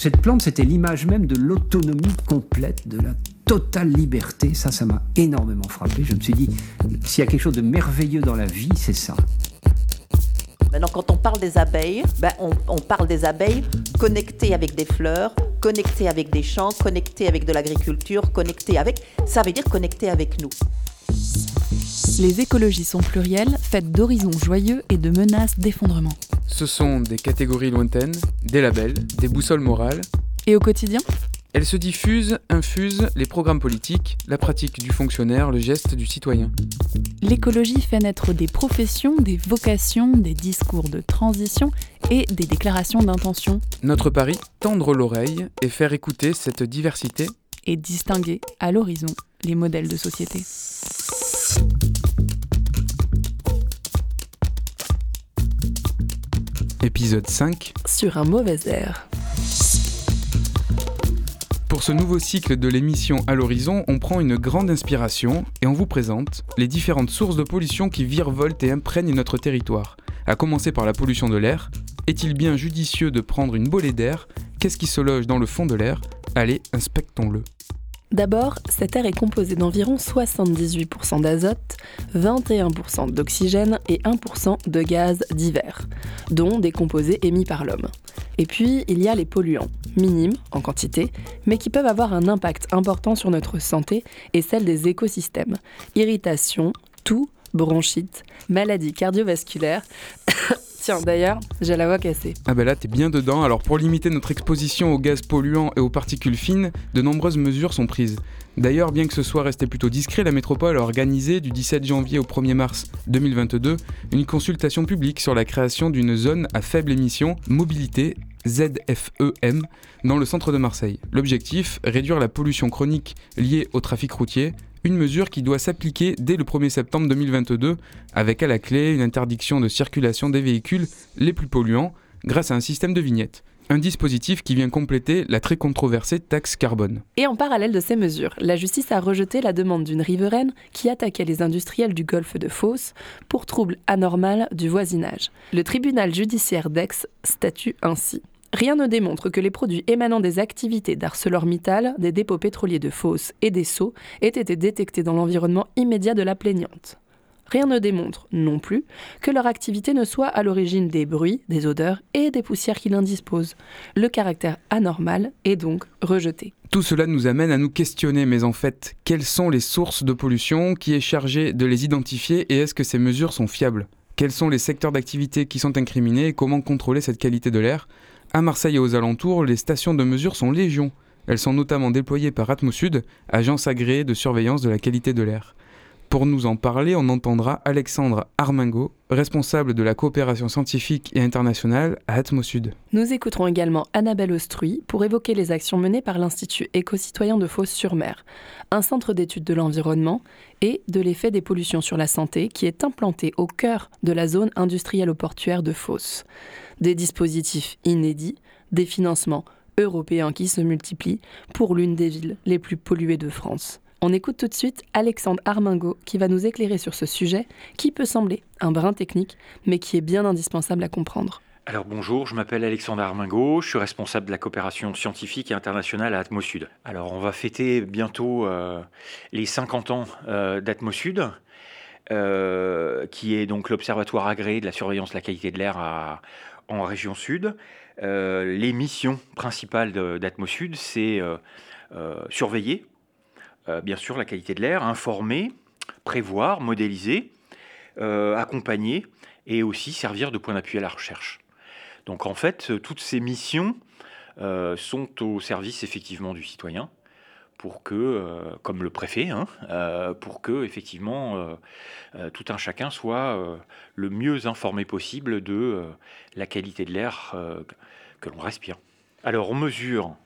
Cette plante, c'était l'image même de l'autonomie complète, de la totale liberté. Ça, ça m'a énormément frappé. Je me suis dit, s'il y a quelque chose de merveilleux dans la vie, c'est ça. Maintenant, quand on parle des abeilles, ben, on, on parle des abeilles connectées avec des fleurs, connectées avec des champs, connectées avec de l'agriculture, connectées avec... Ça veut dire connectées avec nous. Les écologies sont plurielles, faites d'horizons joyeux et de menaces d'effondrement. Ce sont des catégories lointaines, des labels, des boussoles morales. Et au quotidien? Elles se diffusent, infusent les programmes politiques, la pratique du fonctionnaire, le geste du citoyen. L'écologie fait naître des professions, des vocations, des discours de transition et des déclarations d'intention. Notre pari, tendre l'oreille et faire écouter cette diversité et distinguer à l'horizon les modèles de société. Épisode 5 Sur un mauvais air. Pour ce nouveau cycle de l'émission À l'horizon, on prend une grande inspiration et on vous présente les différentes sources de pollution qui virevoltent et imprègnent notre territoire. À commencer par la pollution de l'air. Est-il bien judicieux de prendre une bolée d'air? Qu'est-ce qui se loge dans le fond de l'air? Allez, inspectons-le. D'abord, cet air est composé d'environ 78% d'azote, 21% d'oxygène et 1% de gaz divers, dont des composés émis par l'homme. Et puis, il y a les polluants, minimes en quantité, mais qui peuvent avoir un impact important sur notre santé et celle des écosystèmes. Irritation, toux, bronchite, maladies cardiovasculaires, Tiens, d'ailleurs, j'ai la voix cassée. Ah bah là, t'es bien dedans. Alors pour limiter notre exposition aux gaz polluants et aux particules fines, de nombreuses mesures sont prises. D'ailleurs, bien que ce soit resté plutôt discret, la métropole a organisé du 17 janvier au 1er mars 2022 une consultation publique sur la création d'une zone à faible émission, mobilité ZFEM, dans le centre de Marseille. L'objectif, réduire la pollution chronique liée au trafic routier, une mesure qui doit s'appliquer dès le 1er septembre 2022, avec à la clé une interdiction de circulation des véhicules les plus polluants grâce à un système de vignettes. Un dispositif qui vient compléter la très controversée taxe carbone. Et en parallèle de ces mesures, la justice a rejeté la demande d'une riveraine qui attaquait les industriels du golfe de Fos pour trouble anormal du voisinage. Le tribunal judiciaire d'Aix statue ainsi. Rien ne démontre que les produits émanant des activités d'ArcelorMittal, des dépôts pétroliers de Fos et des Sceaux aient été détectés dans l'environnement immédiat de la plaignante. Rien ne démontre non plus que leur activité ne soit à l'origine des bruits, des odeurs et des poussières qui l'indisposent. Le caractère anormal est donc rejeté. Tout cela nous amène à nous questionner, mais en fait, quelles sont les sources de pollution Qui est chargé de les identifier et est-ce que ces mesures sont fiables? Quels sont les secteurs d'activité qui sont incriminés et comment contrôler cette qualité de l'air? À Marseille et aux alentours, les stations de mesure sont légion. Elles sont notamment déployées par Atmosud, agence agréée de surveillance de la qualité de l'air. Pour nous en parler, on entendra Alexandre Armingo, responsable de la coopération scientifique et internationale à Atmosud. Nous écouterons également Annabelle Ostruy pour évoquer les actions menées par l'Institut éco-citoyen de Fos-sur-Mer, un centre d'études de l'environnement et de l'effet des pollutions sur la santé qui est implanté au cœur de la zone industrielle portuaire de Fos des dispositifs inédits, des financements européens qui se multiplient pour l'une des villes les plus polluées de France. On écoute tout de suite Alexandre Armingo qui va nous éclairer sur ce sujet qui peut sembler un brin technique mais qui est bien indispensable à comprendre. Alors bonjour, je m'appelle Alexandre Armingo, je suis responsable de la coopération scientifique et internationale à Atmosud. Alors on va fêter bientôt euh, les 50 ans euh, d'Atmosud, euh, qui est donc l'observatoire agréé de la surveillance de la qualité de l'air à, en région sud. Euh, les missions principales d'Atmosud, c'est euh, euh, surveiller, bien sûr, la qualité de l'air, informer, prévoir, modéliser, accompagner et aussi servir de point d'appui à la recherche. Donc en fait, toutes ces missions sont au service effectivement du citoyen pour que, euh, comme le préfet, hein, euh, pour que effectivement euh, tout un chacun soit le mieux informé possible de la qualité de l'air que l'on respire. Alors on mesure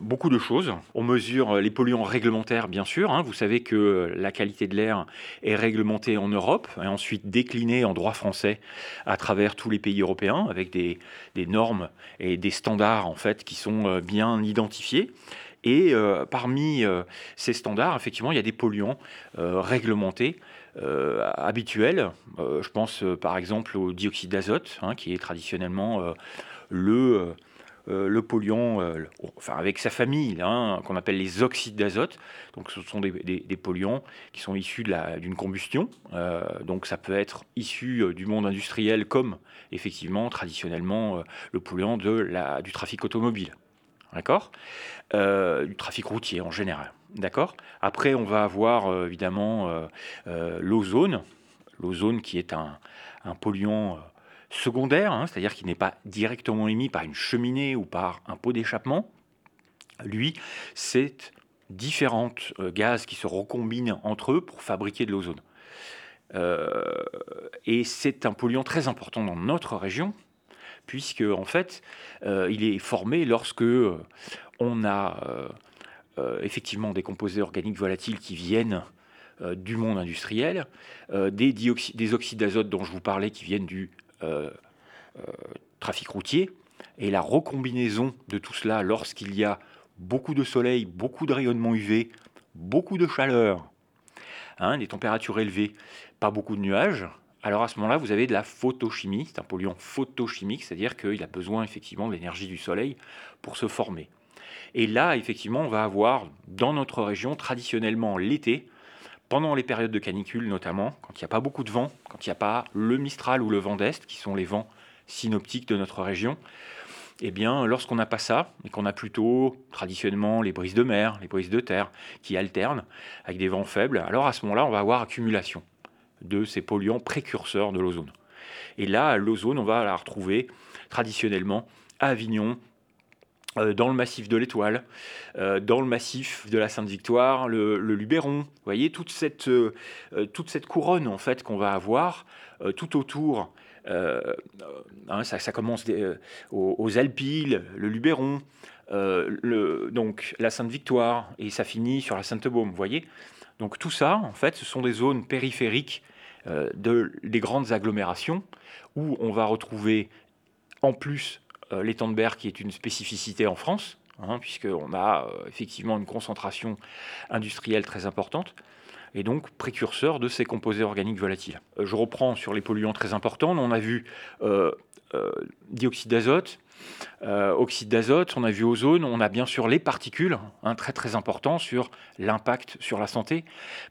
beaucoup de choses. On mesure les polluants réglementaires, bien sûr. Hein. Vous savez que la qualité de l'air est réglementée en Europe et ensuite déclinée en droit français à travers tous les pays européens avec des, des normes et des standards en fait qui sont bien identifiés. Et euh, parmi euh, ces standards, effectivement, il y a des polluants euh, réglementés. habituels. je pense par exemple au dioxyde d'azote, hein, qui est traditionnellement le, le polluant, enfin avec sa famille, hein, qu'on appelle les oxydes d'azote. Donc ce sont des, polluants qui sont issus d'une combustion. donc ça peut être issu du monde industriel comme effectivement traditionnellement le polluant de la, du trafic automobile. D'accord? Du trafic routier en général. D'accord? Après, on va avoir évidemment l'ozone. L'ozone qui est un, polluant secondaire, hein, c'est-à-dire qui n'est pas directement émis par une cheminée ou par un pot d'échappement. Lui, c'est différents euh, gaz qui se recombinent entre eux pour fabriquer de l'ozone. Euh, et c'est un polluant très important dans notre région, puisque en fait, euh, il est formé lorsque on a effectivement des composés organiques volatiles qui viennent du monde industriel, des, des oxydes d'azote dont je vous parlais qui viennent du euh, euh, trafic routier. Et la recombinaison de tout cela lorsqu'il y a beaucoup de soleil, beaucoup de rayonnement UV, beaucoup de chaleur, hein, des températures élevées, pas beaucoup de nuages, alors à ce moment-là, vous avez de la photochimie, c'est un polluant photochimique, c'est-à-dire qu'il a besoin effectivement de l'énergie du soleil pour se former. Et là, effectivement, on va avoir dans notre région, traditionnellement l'été, pendant les périodes de canicule notamment, quand il n'y a pas beaucoup de vent, quand il n'y a pas le Mistral ou le vent d'Est, qui sont les vents synoptiques de notre région, eh bien, lorsqu'on n'a pas ça, et qu'on a plutôt traditionnellement les brises de mer, les brises de terre, qui alternent avec des vents faibles, alors à ce moment-là, on va avoir accumulation de ces polluants précurseurs de l'ozone. Et là, l'ozone, on va la retrouver traditionnellement à Avignon, euh, dans le massif de l'Étoile, euh, dans le massif de la Sainte-Victoire, le, Luberon. Vous voyez toute cette, euh, toute cette couronne en fait qu'on va avoir tout autour. Hein, ça, commence aux, Alpilles, le Luberon, donc la Sainte-Victoire, et ça finit sur la Sainte-Baume. Vous voyez Donc tout ça, en fait, ce sont des zones périphériques de, des grandes agglomérations où on va retrouver en plus euh, l'étang de Berre qui est une spécificité en France, hein, puisqu'on a euh, effectivement une concentration industrielle très importante et donc précurseur de ces composés organiques volatiles. Euh, je reprends sur les polluants très importants. On a vu dioxyde d'azote, oxyde d'azote, on a vu ozone, on a bien sûr les particules, un hein, très très important sur l'impact sur la santé,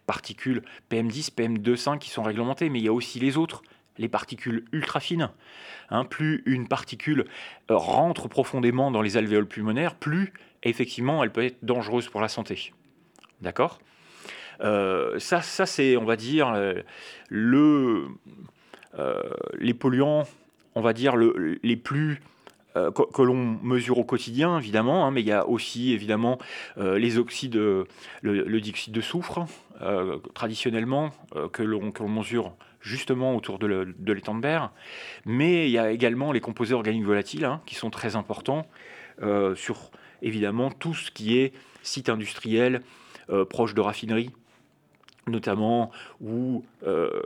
particules PM10, PM2,5 qui sont réglementées, mais il y a aussi les autres, les particules ultra fines. Hein, plus une particule euh, rentre profondément dans les alvéoles pulmonaires, plus effectivement elle peut être dangereuse pour la santé. D'accord? Euh, Ça, c'est, on va dire, euh, le, les polluants, on va dire, le, les plus que, l'on mesure au quotidien, évidemment, hein, mais il y a aussi évidemment les oxydes, le, dioxyde de soufre, traditionnellement, que l'on mesure justement autour de l'étang de berre. Mais il y a également les composés organiques volatiles hein, qui sont très importants euh, sur évidemment tout ce qui est site industriel euh, proche de raffineries notamment ou, euh,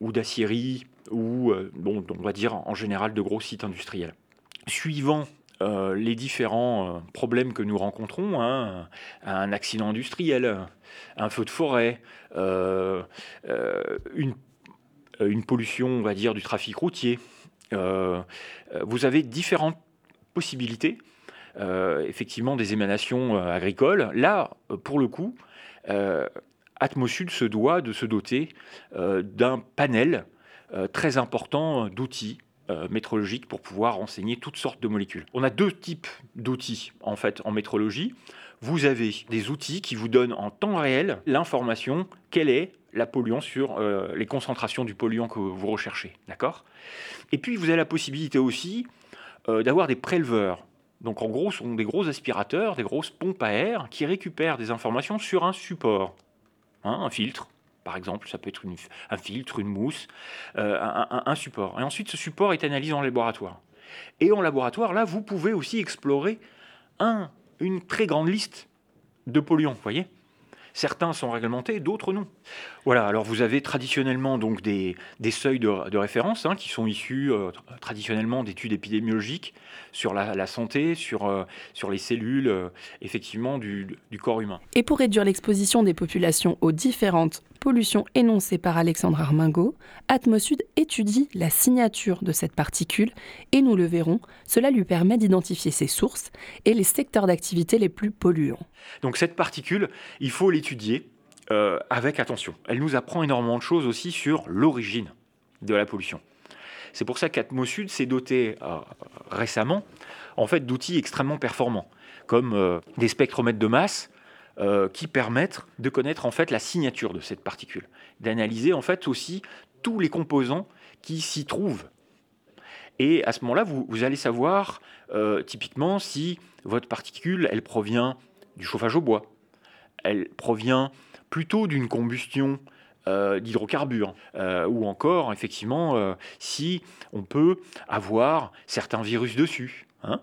ou ou bon, on va dire en général de gros sites industriels. Suivant les différents problèmes que nous rencontrons, hein, un accident industriel, un feu de forêt, une euh, une pollution, on va dire, du trafic routier. Euh, euh, vous avez différentes possibilités, effectivement, des émanations agricoles. Là, pour le coup, Atmosud se doit de se doter d'un panel très important d'outils métrologiques pour pouvoir renseigner toutes sortes de molécules. On a deux types d'outils en fait en métrologie. Vous avez des outils qui vous donnent en temps réel l'information quelle est la polluant sur euh, les concentrations du polluant que vous recherchez. D'accord? Et puis, vous avez la possibilité aussi euh, d'avoir des préleveurs. Donc, en gros, ce sont des gros aspirateurs, des grosses pompes à air qui récupèrent des informations sur un support. Hein, un filtre, par exemple, ça peut être un filtre, une mousse, euh, un, support. Et ensuite, ce support est analysé en laboratoire. Et en laboratoire, là, vous pouvez aussi explorer un, une très grande liste de polluants, vous voyez? Certains sont réglementés, d'autres non. Voilà, alors vous avez traditionnellement donc des, seuils de, référence hein, qui sont issus euh, traditionnellement d'études épidémiologiques sur la, santé, sur, euh, sur les cellules, effectivement, du corps humain. Et pour réduire l'exposition des populations aux différentes pollution énoncée par Alexandre Armingo, Atmosud étudie la signature de cette particule et nous le verrons, cela lui permet d'identifier ses sources et les secteurs d'activité les plus polluants. Donc cette particule, il faut l'étudier euh, avec attention. Elle nous apprend énormément de choses aussi sur l'origine de la pollution. C'est pour ça qu'Atmosud s'est doté euh, récemment en fait d'outils extrêmement performants, comme euh, des spectromètres de masse euh, qui permettent de connaître en fait la signature de cette particule, d'analyser en fait aussi tous les composants qui s'y trouvent. Et à ce moment-là, vous, allez savoir euh, typiquement si votre particule, elle provient du chauffage au bois, elle provient plutôt d'une combustion euh, d'hydrocarbures, ou encore effectivement si on peut avoir certains virus dessus. Hein.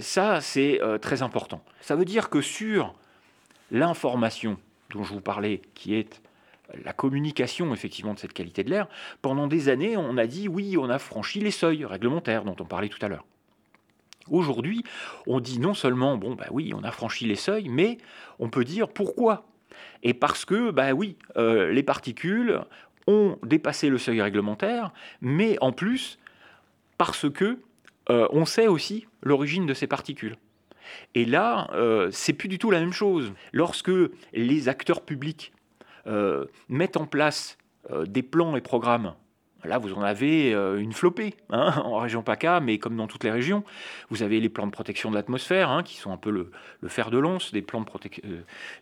ça, c'est très important. Ça veut dire que sur l'information dont je vous parlais, qui est la communication effectivement de cette qualité de l'air, pendant des années, on a dit oui, on a franchi les seuils réglementaires dont on parlait tout à l'heure. Aujourd'hui, on dit non seulement bon bah oui, on a franchi les seuils, mais on peut dire pourquoi. Et parce que bah oui, euh, les particules ont dépassé le seuil réglementaire, mais en plus parce que euh, on sait aussi l'origine de ces particules. Et là, euh, c'est plus du tout la même chose. Lorsque les acteurs publics euh, mettent en place euh, des plans et programmes, là vous en avez une flopée hein, en région PACA, mais comme dans toutes les régions, vous avez les plans de protection de l'atmosphère, hein, qui sont un peu le, fer de lance des plans de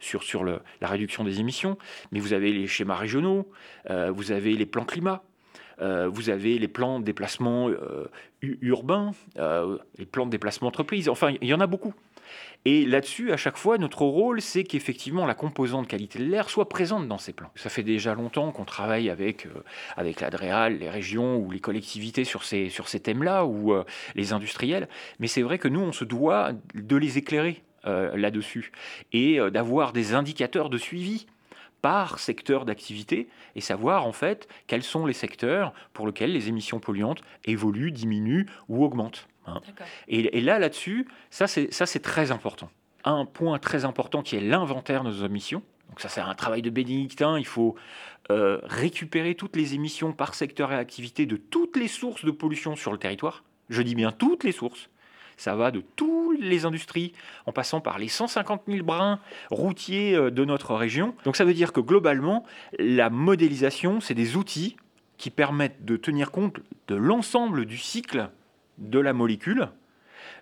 sur, sur la réduction des émissions, mais vous avez les schémas régionaux, vous avez les plans climat. Vous avez les plans de déplacement urbains, les plans de déplacement entreprise, enfin il y en a beaucoup. Et là-dessus, à chaque fois, notre rôle, c'est qu'effectivement la composante qualité de l'air soit présente dans ces plans. Ça fait déjà longtemps qu'on travaille avec, euh, avec l'Adréal, les régions ou les collectivités sur ces, sur ces thèmes-là, ou euh, les industriels. Mais c'est vrai que nous, on se doit de les éclairer euh, là-dessus et d'avoir des indicateurs de suivi par secteur d'activité et savoir en fait quels sont les secteurs pour lesquels les émissions polluantes évoluent, diminuent ou augmentent. Hein. Et, là, là-dessus, ça c'est très important. Un point très important qui est l'inventaire de nos émissions. Donc ça c'est un travail de bénédictin, il faut euh, récupérer toutes les émissions par secteur et activité de toutes les sources de pollution sur le territoire. Je dis bien toutes les sources. Ça va de toutes les industries, en passant par les 150 000 brins routiers euh, de notre région. Donc ça veut dire que globalement, la modélisation, c'est des outils qui permettent de tenir compte de l'ensemble du cycle de la molécule,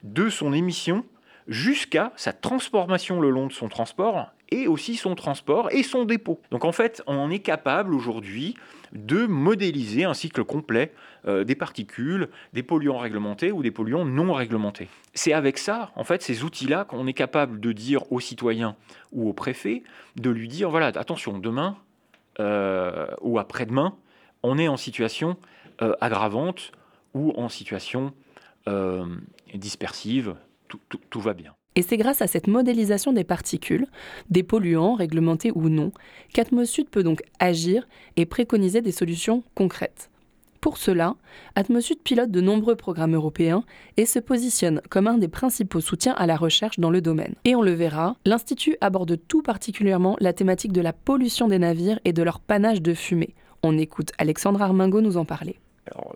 de son émission jusqu'à sa transformation le long de son transport et aussi son transport et son dépôt. Donc en fait, on est capable aujourd'hui de modéliser un cycle complet euh, des particules, des polluants réglementés ou des polluants non réglementés. C'est avec ça, en fait, ces outils-là, qu'on est capable de dire aux citoyens ou aux préfets, de lui dire, voilà, attention, demain euh, ou après-demain, on est en situation euh, aggravante ou en situation dispersive, tout va bien. Et c'est grâce à cette modélisation des particules, des polluants réglementés ou non, qu'Atmosud peut donc agir et préconiser des solutions concrètes. Pour cela, Atmosud pilote de nombreux programmes européens et se positionne comme un des principaux soutiens à la recherche dans le domaine. Et on le verra, l'Institut aborde tout particulièrement la thématique de la pollution des navires et de leur panache de fumée. On écoute Alexandre Armingo nous en parler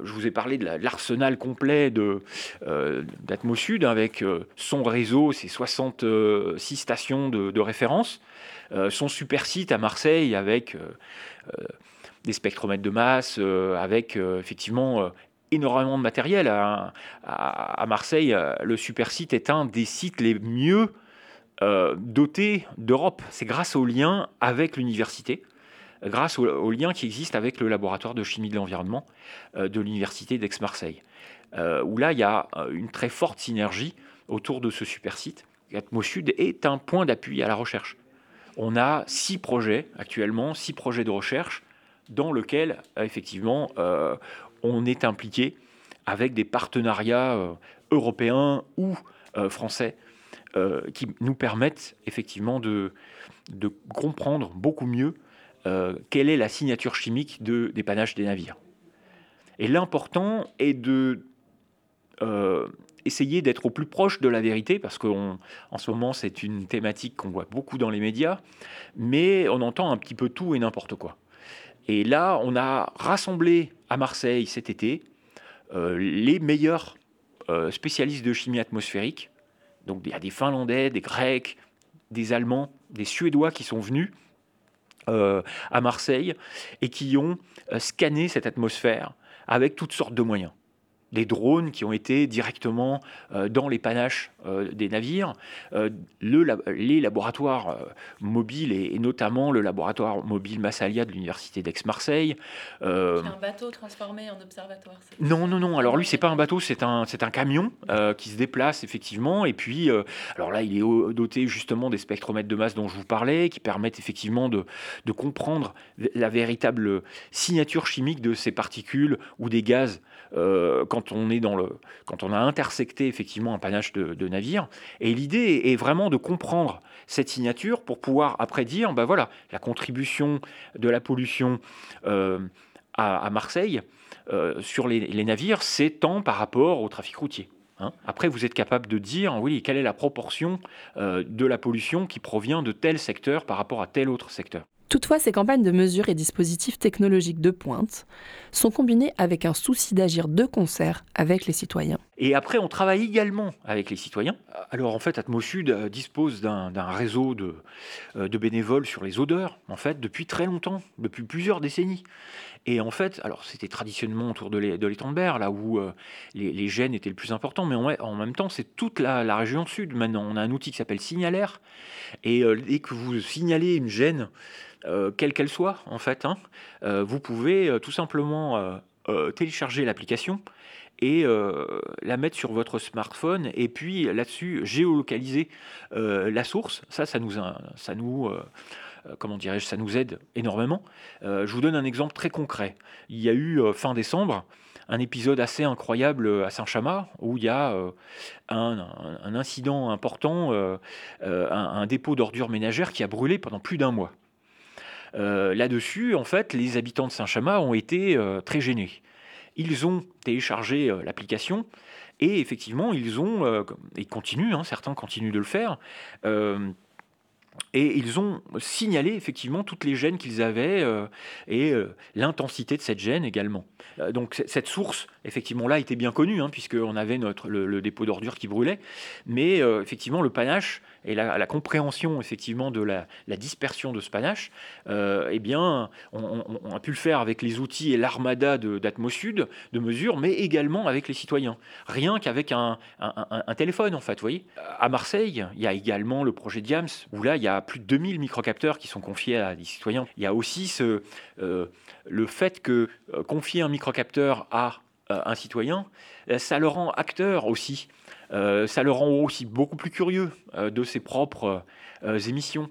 je vous ai parlé de l'arsenal complet euh, d'Atmosud avec euh, son réseau, ses 66 stations de, référence, euh, son super site à Marseille avec des spectromètres de masse, avec effectivement énormément de matériel. À, à, Marseille, le super site est un des sites les mieux dotés d'Europe. C'est grâce au lien avec l'université grâce au, lien qui existe avec le laboratoire de chimie de l'environnement euh, de l'université d'Aix-Marseille, euh, où là, il y a euh, une très forte synergie autour de ce super site. Atmosud est un point d'appui à la recherche. On a six projets actuellement, six projets de recherche dans lesquels, effectivement, on est impliqué avec des partenariats européens ou français qui nous permettent effectivement de comprendre beaucoup mieux euh, quelle est la signature chimique de dépannage des navires. Et l'important est de euh, essayer d'être au plus proche de la vérité, parce qu'en ce moment, c'est une thématique qu'on voit beaucoup dans les médias, mais on entend un petit peu tout et n'importe quoi. Et là, on a rassemblé à Marseille cet été euh, les meilleurs spécialistes de chimie atmosphérique. Donc il y a des Finlandais, des Grecs, des Allemands, des Suédois qui sont venus euh, à Marseille et qui ont scanné cette atmosphère avec toutes sortes de moyens des drones qui ont été directement euh, dans les panaches euh, des navires, euh, le, les laboratoires mobiles et, notamment le laboratoire mobile Massalia de l'université d'Aix-Marseille. c'est un bateau transformé en observatoire. Non, non, non. Alors lui, c'est pas un bateau, c'est un, c'est un camion qui se déplace effectivement. Et puis, alors là, il est doté justement des spectromètres de masse dont je vous parlais, qui permettent effectivement de, de comprendre la véritable signature chimique de ces particules ou des gaz quand quand on est dans le, quand on a intersecté effectivement un panache de, navires. Et l'idée est vraiment de comprendre cette signature pour pouvoir après dire, ben voilà, la contribution de la pollution euh, à, Marseille euh, sur les, navires, c'est tant par rapport au trafic routier. Hein. Après, vous êtes capable de dire, oui, quelle est la proportion euh, de la pollution qui provient de tel secteur par rapport à tel autre secteur. Toutefois, ces campagnes de mesures et dispositifs technologiques de pointe sont combinées avec un souci d'agir de concert avec les citoyens. Et après, on travaille également avec les citoyens. Alors en fait, Atmosud euh, dispose d'un réseau de, euh, de, bénévoles sur les odeurs, en fait, depuis très longtemps, depuis plusieurs décennies. Et en fait, alors c'était traditionnellement autour de Berre, là où euh, les, les, gènes étaient le plus important, mais en, même temps, c'est toute la, région sud. Maintenant, on a un outil qui s'appelle Signalaire, et dès que vous signalez une gêne, euh, quelle qu'elle soit, en fait, hein, euh, vous pouvez euh, tout simplement télécharger l'application et la mettre sur votre smartphone et puis là-dessus géolocaliser la source. Ça, ça nous, ça nous comment dirais-je, ça nous aide énormément. je vous donne un exemple très concret. Il y a eu fin décembre un épisode assez incroyable à Saint-Chamas où il y a un, incident important, un, dépôt d'ordures ménagères qui a brûlé pendant plus d'un mois. Euh, là-dessus, en fait, les habitants de Saint-Chamas ont été euh, très gênés. Ils ont téléchargé euh, l'application et effectivement, ils ont, et continuent, hein, certains continuent de le faire, et ils ont signalé effectivement toutes les gènes qu'ils avaient et l'intensité de cette gêne également. donc cette source, effectivement, là était bien connue, hein, puisqu'on avait notre, le, dépôt d'ordures qui brûlait, mais effectivement le panache et la, compréhension effectivement de la, dispersion de ce panache, euh, eh bien, on, a pu le faire avec les outils et l'armada d'Atmosud de mesure, mais également avec les citoyens. Rien qu'avec un, téléphone, en fait. Vous voyez à Marseille, il y a également le projet Diams, où là, il y a plus de 2000 microcapteurs qui sont confiés à des citoyens. Il y a aussi euh, le fait que euh, confier un microcapteur à un citoyen, ça le rend acteur aussi ça le rend aussi beaucoup plus curieux euh, de ses propres euh, émissions.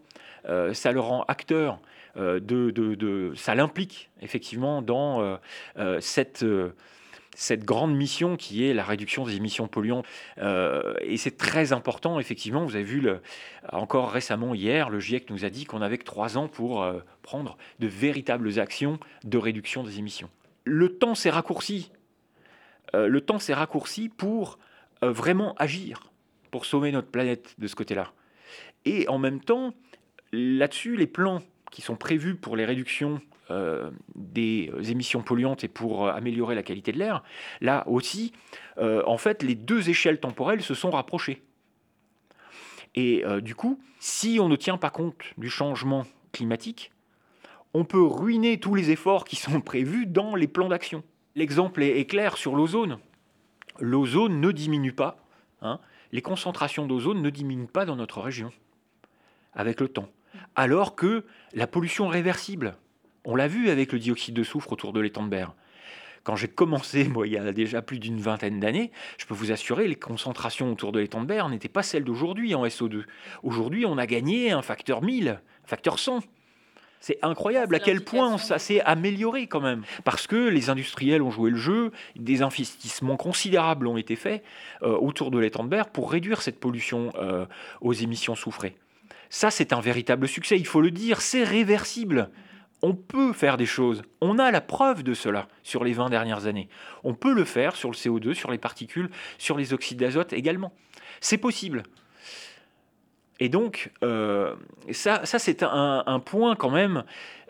ça le rend acteur ça l'implique effectivement dans cette grande mission qui est la réduction des émissions polluantes. et c'est très important, effectivement. Vous avez vu encore récemment, hier, le GIEC nous a dit qu'on avait que trois ans pour prendre de véritables actions de réduction des émissions. Le temps s'est raccourci. le temps s'est raccourci pour euh, vraiment agir pour sauver notre planète de ce côté-là. Et en même temps, là-dessus, les plans qui sont prévus pour les réductions euh, des émissions polluantes et pour euh, améliorer la qualité de l'air, là aussi, en fait, les deux échelles temporelles se sont rapprochées. Et du coup, si on ne tient pas compte du changement climatique, on peut ruiner tous les efforts qui sont prévus dans les plans d'action. L'exemple est clair sur l'ozone l'ozone ne diminue pas. Hein. les concentrations d'ozone ne diminuent pas dans notre région avec le temps. Alors que la pollution réversible, on l'a vu avec le dioxyde de soufre autour de l'étang de Berre. Quand j'ai commencé, moi, il y a déjà plus d'une vingtaine d'années, je peux vous assurer, les concentrations autour de l'étang de Berre n'étaient pas celles d'aujourd'hui en SO2. Aujourd'hui, on a gagné un facteur 1000, un facteur 100. C'est incroyable à quel point ça s'est amélioré quand même. Parce que les industriels ont joué le jeu, des investissements considérables ont été faits euh, autour de l'étang de Berre pour réduire cette pollution euh, aux émissions soufrées. Ça, c'est un véritable succès, il faut le dire, c'est réversible. on peut faire des choses. On a la preuve de cela sur les 20 dernières années. On peut le faire sur le CO2, sur les particules, sur les oxydes d'azote également. C'est possible. Et donc, euh, ça, ça c'est un, point quand même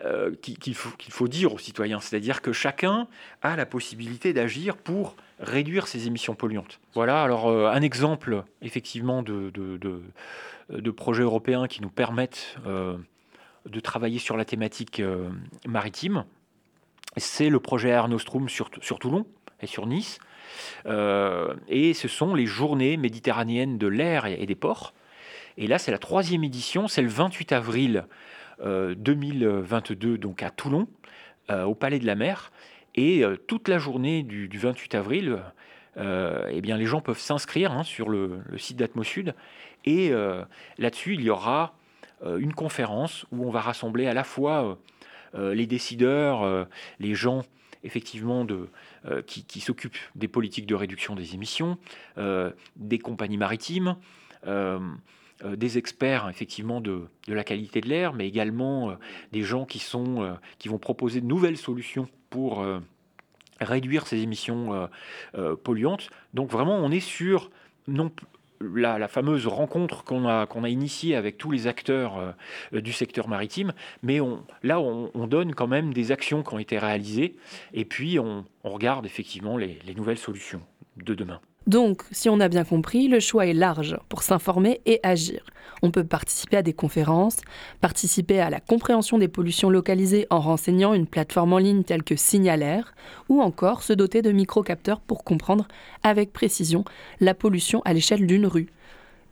euh, qu'il faut, dire aux citoyens. C'est-à-dire que chacun a la possibilité d'agir pour réduire ses émissions polluantes. Voilà, alors euh, un exemple effectivement de, de, de, projets européens qui nous permettent de travailler sur la thématique maritime, c'est le projet Air Nostrum sur Toulon et sur Nice. et ce sont les journées méditerranéennes de l'air et des ports et là, c'est la troisième édition, c'est le 28 avril 2022, euh, donc à Toulon, euh, au Palais de la Mer. Et euh, toute la journée du, 28 avril, eh bien, les gens peuvent s'inscrire hein, sur le, site d'Atmosud. Et là-dessus, il y aura une conférence où on va rassembler à la fois les décideurs, les gens effectivement de, qui, s'occupent des politiques de réduction des émissions, des compagnies maritimes, des experts effectivement de, la qualité de l'air, mais également euh, des gens qui, sont, euh, qui vont proposer de nouvelles solutions pour réduire ces émissions polluantes. Donc vraiment, on est sur non, la, la, fameuse rencontre qu'on a, a initiée avec tous les acteurs du secteur maritime, mais on, là, on, donne quand même des actions qui ont été réalisées, et puis on, regarde effectivement les nouvelles solutions de demain. Donc, si on a bien compris, le choix est large pour s'informer et agir. On peut participer à des conférences, participer à la compréhension des pollutions localisées en renseignant une plateforme en ligne telle que Signalaire, ou encore se doter de microcapteurs pour comprendre avec précision la pollution à l'échelle d'une rue.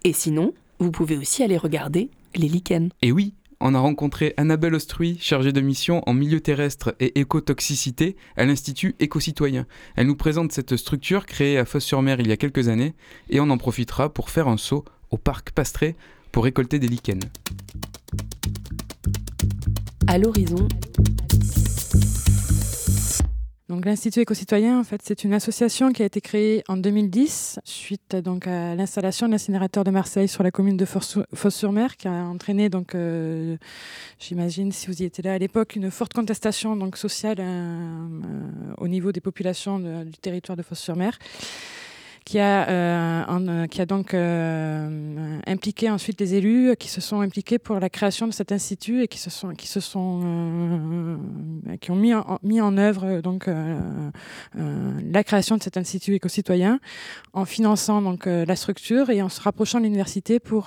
Et sinon, vous pouvez aussi aller regarder les lichens. Et oui, on a rencontré Annabelle Ostruy, chargée de mission en milieu terrestre et écotoxicité à l'Institut Éco-Citoyen. Elle nous présente cette structure créée à Fosse-sur-Mer il y a quelques années et on en profitera pour faire un saut au parc Pastré pour récolter des lichens. À l'horizon, donc l'Institut éco-citoyen, en fait, c'est une association qui a été créée en 2010 suite donc à l'installation de l'incinérateur de Marseille sur la commune de Fosse-sur-Mer, qui a entraîné donc, euh, j'imagine, si vous y étiez là à l'époque, une forte contestation donc sociale euh, euh, au niveau des populations du territoire de Fosse-sur-Mer qui a, euh, euh, qui a donc euh, impliqué ensuite les élus qui se sont impliqués pour la création de cet institut et qui se sont, qui se sont, qui ont mis en, mis en œuvre donc la création de cet institut éco-citoyen en finançant donc la structure et en se rapprochant de l'université pour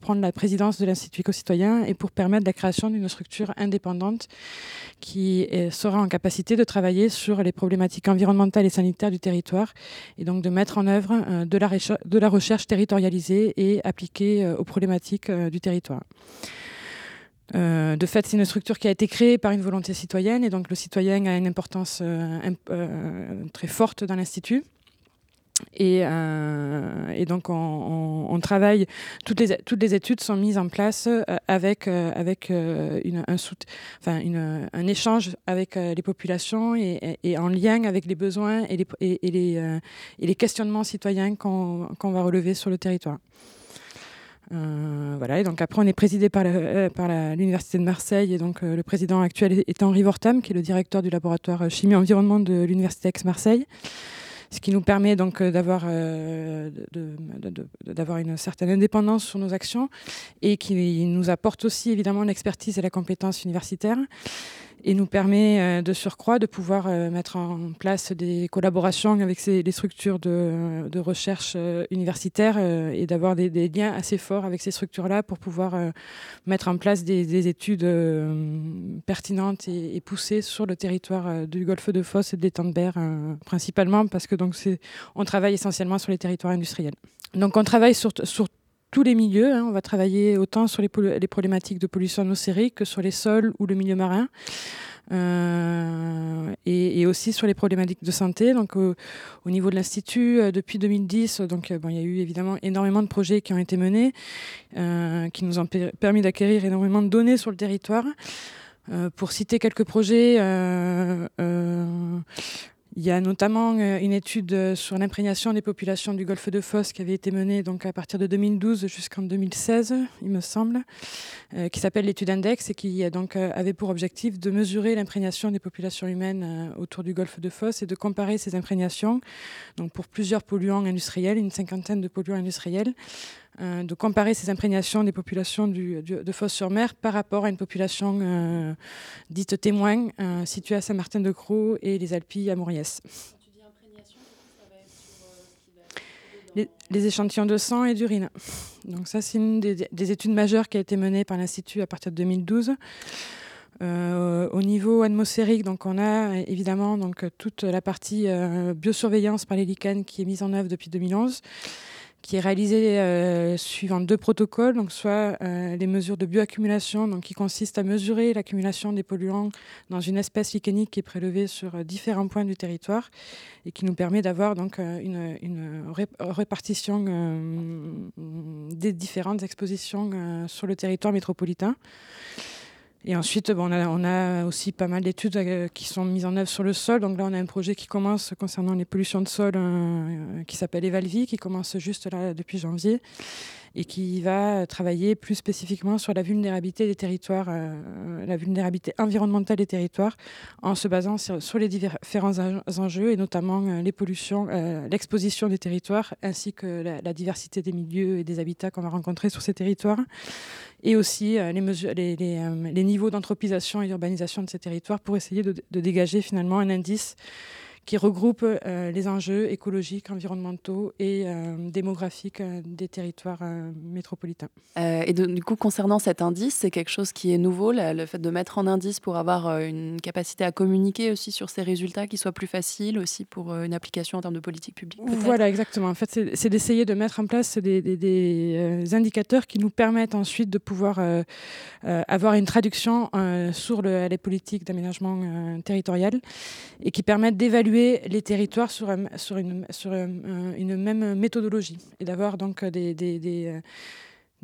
prendre la présidence de l'institut éco-citoyen et pour permettre la création d'une structure indépendante qui sera en capacité de travailler sur les problématiques environnementales et sanitaires du territoire et donc de mettre en œuvre euh, de, la recherche territorialisée et appliquée euh, aux problématiques euh, du territoire. de fait, c'est une structure qui a été créée par une volonté citoyenne et donc le citoyen a une importance très forte dans l'Institut. Et, et, donc on, travaille, toutes les, études sont mises en place avec, avec une, un, échange avec les populations et, en lien avec les besoins et les, questionnements citoyens qu'on va relever sur le territoire. Euh, voilà, et donc après on est présidé par l'Université de Marseille et donc le président actuel est Henri Vortam qui est le directeur du laboratoire chimie environnement de l'Université Aix-Marseille ce qui nous permet donc euh, d'avoir euh, d'avoir une certaine indépendance sur nos actions et qui nous apporte aussi évidemment l'expertise et la compétence universitaire et nous permet euh, de surcroît de pouvoir euh, mettre en place des collaborations avec les structures de, recherche euh, universitaire et d'avoir des, des, liens assez forts avec ces structures-là pour pouvoir mettre en place des, des études pertinentes et, poussées sur le territoire du golfe de Fosse et de l'étang de Berre, principalement parce que donc on travaille essentiellement sur les territoires industriels. Donc on travaille sur, sur les milieux. Hein. On va travailler autant sur les, les, problématiques de pollution atmosphérique que sur les sols ou le milieu marin. Euh, et, aussi sur les problématiques de santé. Donc, au, niveau de l'Institut, euh, depuis 2010, donc, euh, bon, il y a eu évidemment énormément de projets qui ont été menés, qui nous ont permis d'acquérir énormément de données sur le territoire. pour citer quelques projets, Il y a notamment euh, une étude euh, sur l'imprégnation des populations du golfe de Fos qui avait été menée donc à partir de 2012 jusqu'en 2016, il me semble, euh, qui s'appelle l'étude Index et qui avait pour objectif de mesurer l'imprégnation des populations humaines autour du golfe de Fos et de comparer ces imprégnations pour plusieurs polluants industriels, une cinquantaine de polluants industriels, de comparer ces imprégnations des populations de Fos-sur-Mer par rapport à une population euh, dite témoin euh, située à Saint-Martin-de-Croix et les Alpilles à Mauriès. Les, les, échantillons de sang et d'urine. Donc ça, c'est une des, études majeures qui a été menée par l'Institut à partir de 2012. au niveau atmosphérique, donc on a évidemment donc, toute la partie biosurveillance par les lichens qui est mise en œuvre depuis 2011 qui est réalisé euh, suivant deux protocoles, donc soit euh, les mesures de bioaccumulation, donc qui consistent à mesurer l'accumulation des polluants dans une espèce lichénique qui est prélevée sur euh, différents points du territoire et qui nous permet d'avoir donc une, une répartition des différentes expositions sur le territoire métropolitain. Et ensuite, bon, on, a, aussi pas mal d'études euh, qui sont mises en œuvre sur le sol. Donc là, on a un projet qui commence concernant les pollutions de sol euh, qui s'appelle Evalvi, qui commence juste là depuis janvier et qui va travailler plus spécifiquement sur la vulnérabilité des territoires, euh, la vulnérabilité environnementale des territoires, en se basant sur, les différents enjeux et notamment les pollutions, l'exposition des territoires, ainsi que la, la, diversité des milieux et des habitats qu'on va rencontrer sur ces territoires et aussi euh, euh, les niveaux d'anthropisation et d'urbanisation de ces territoires pour essayer de dégager finalement un indice qui regroupe euh, les enjeux écologiques, environnementaux et euh, démographiques euh, des territoires métropolitains. et du coup, concernant cet indice, c'est quelque chose qui est nouveau, le fait de mettre en indice pour avoir une capacité à communiquer aussi sur ces résultats qui soit plus facile aussi pour une application en termes de politique publique. Voilà, exactement. En fait, c'est d'essayer de mettre en place des, des, des, indicateurs qui nous permettent ensuite de pouvoir avoir une traduction sur le, les politiques d'aménagement territorial et qui permettent d'évaluer les territoires sur, sur, une, même méthodologie. Et d'avoir donc des,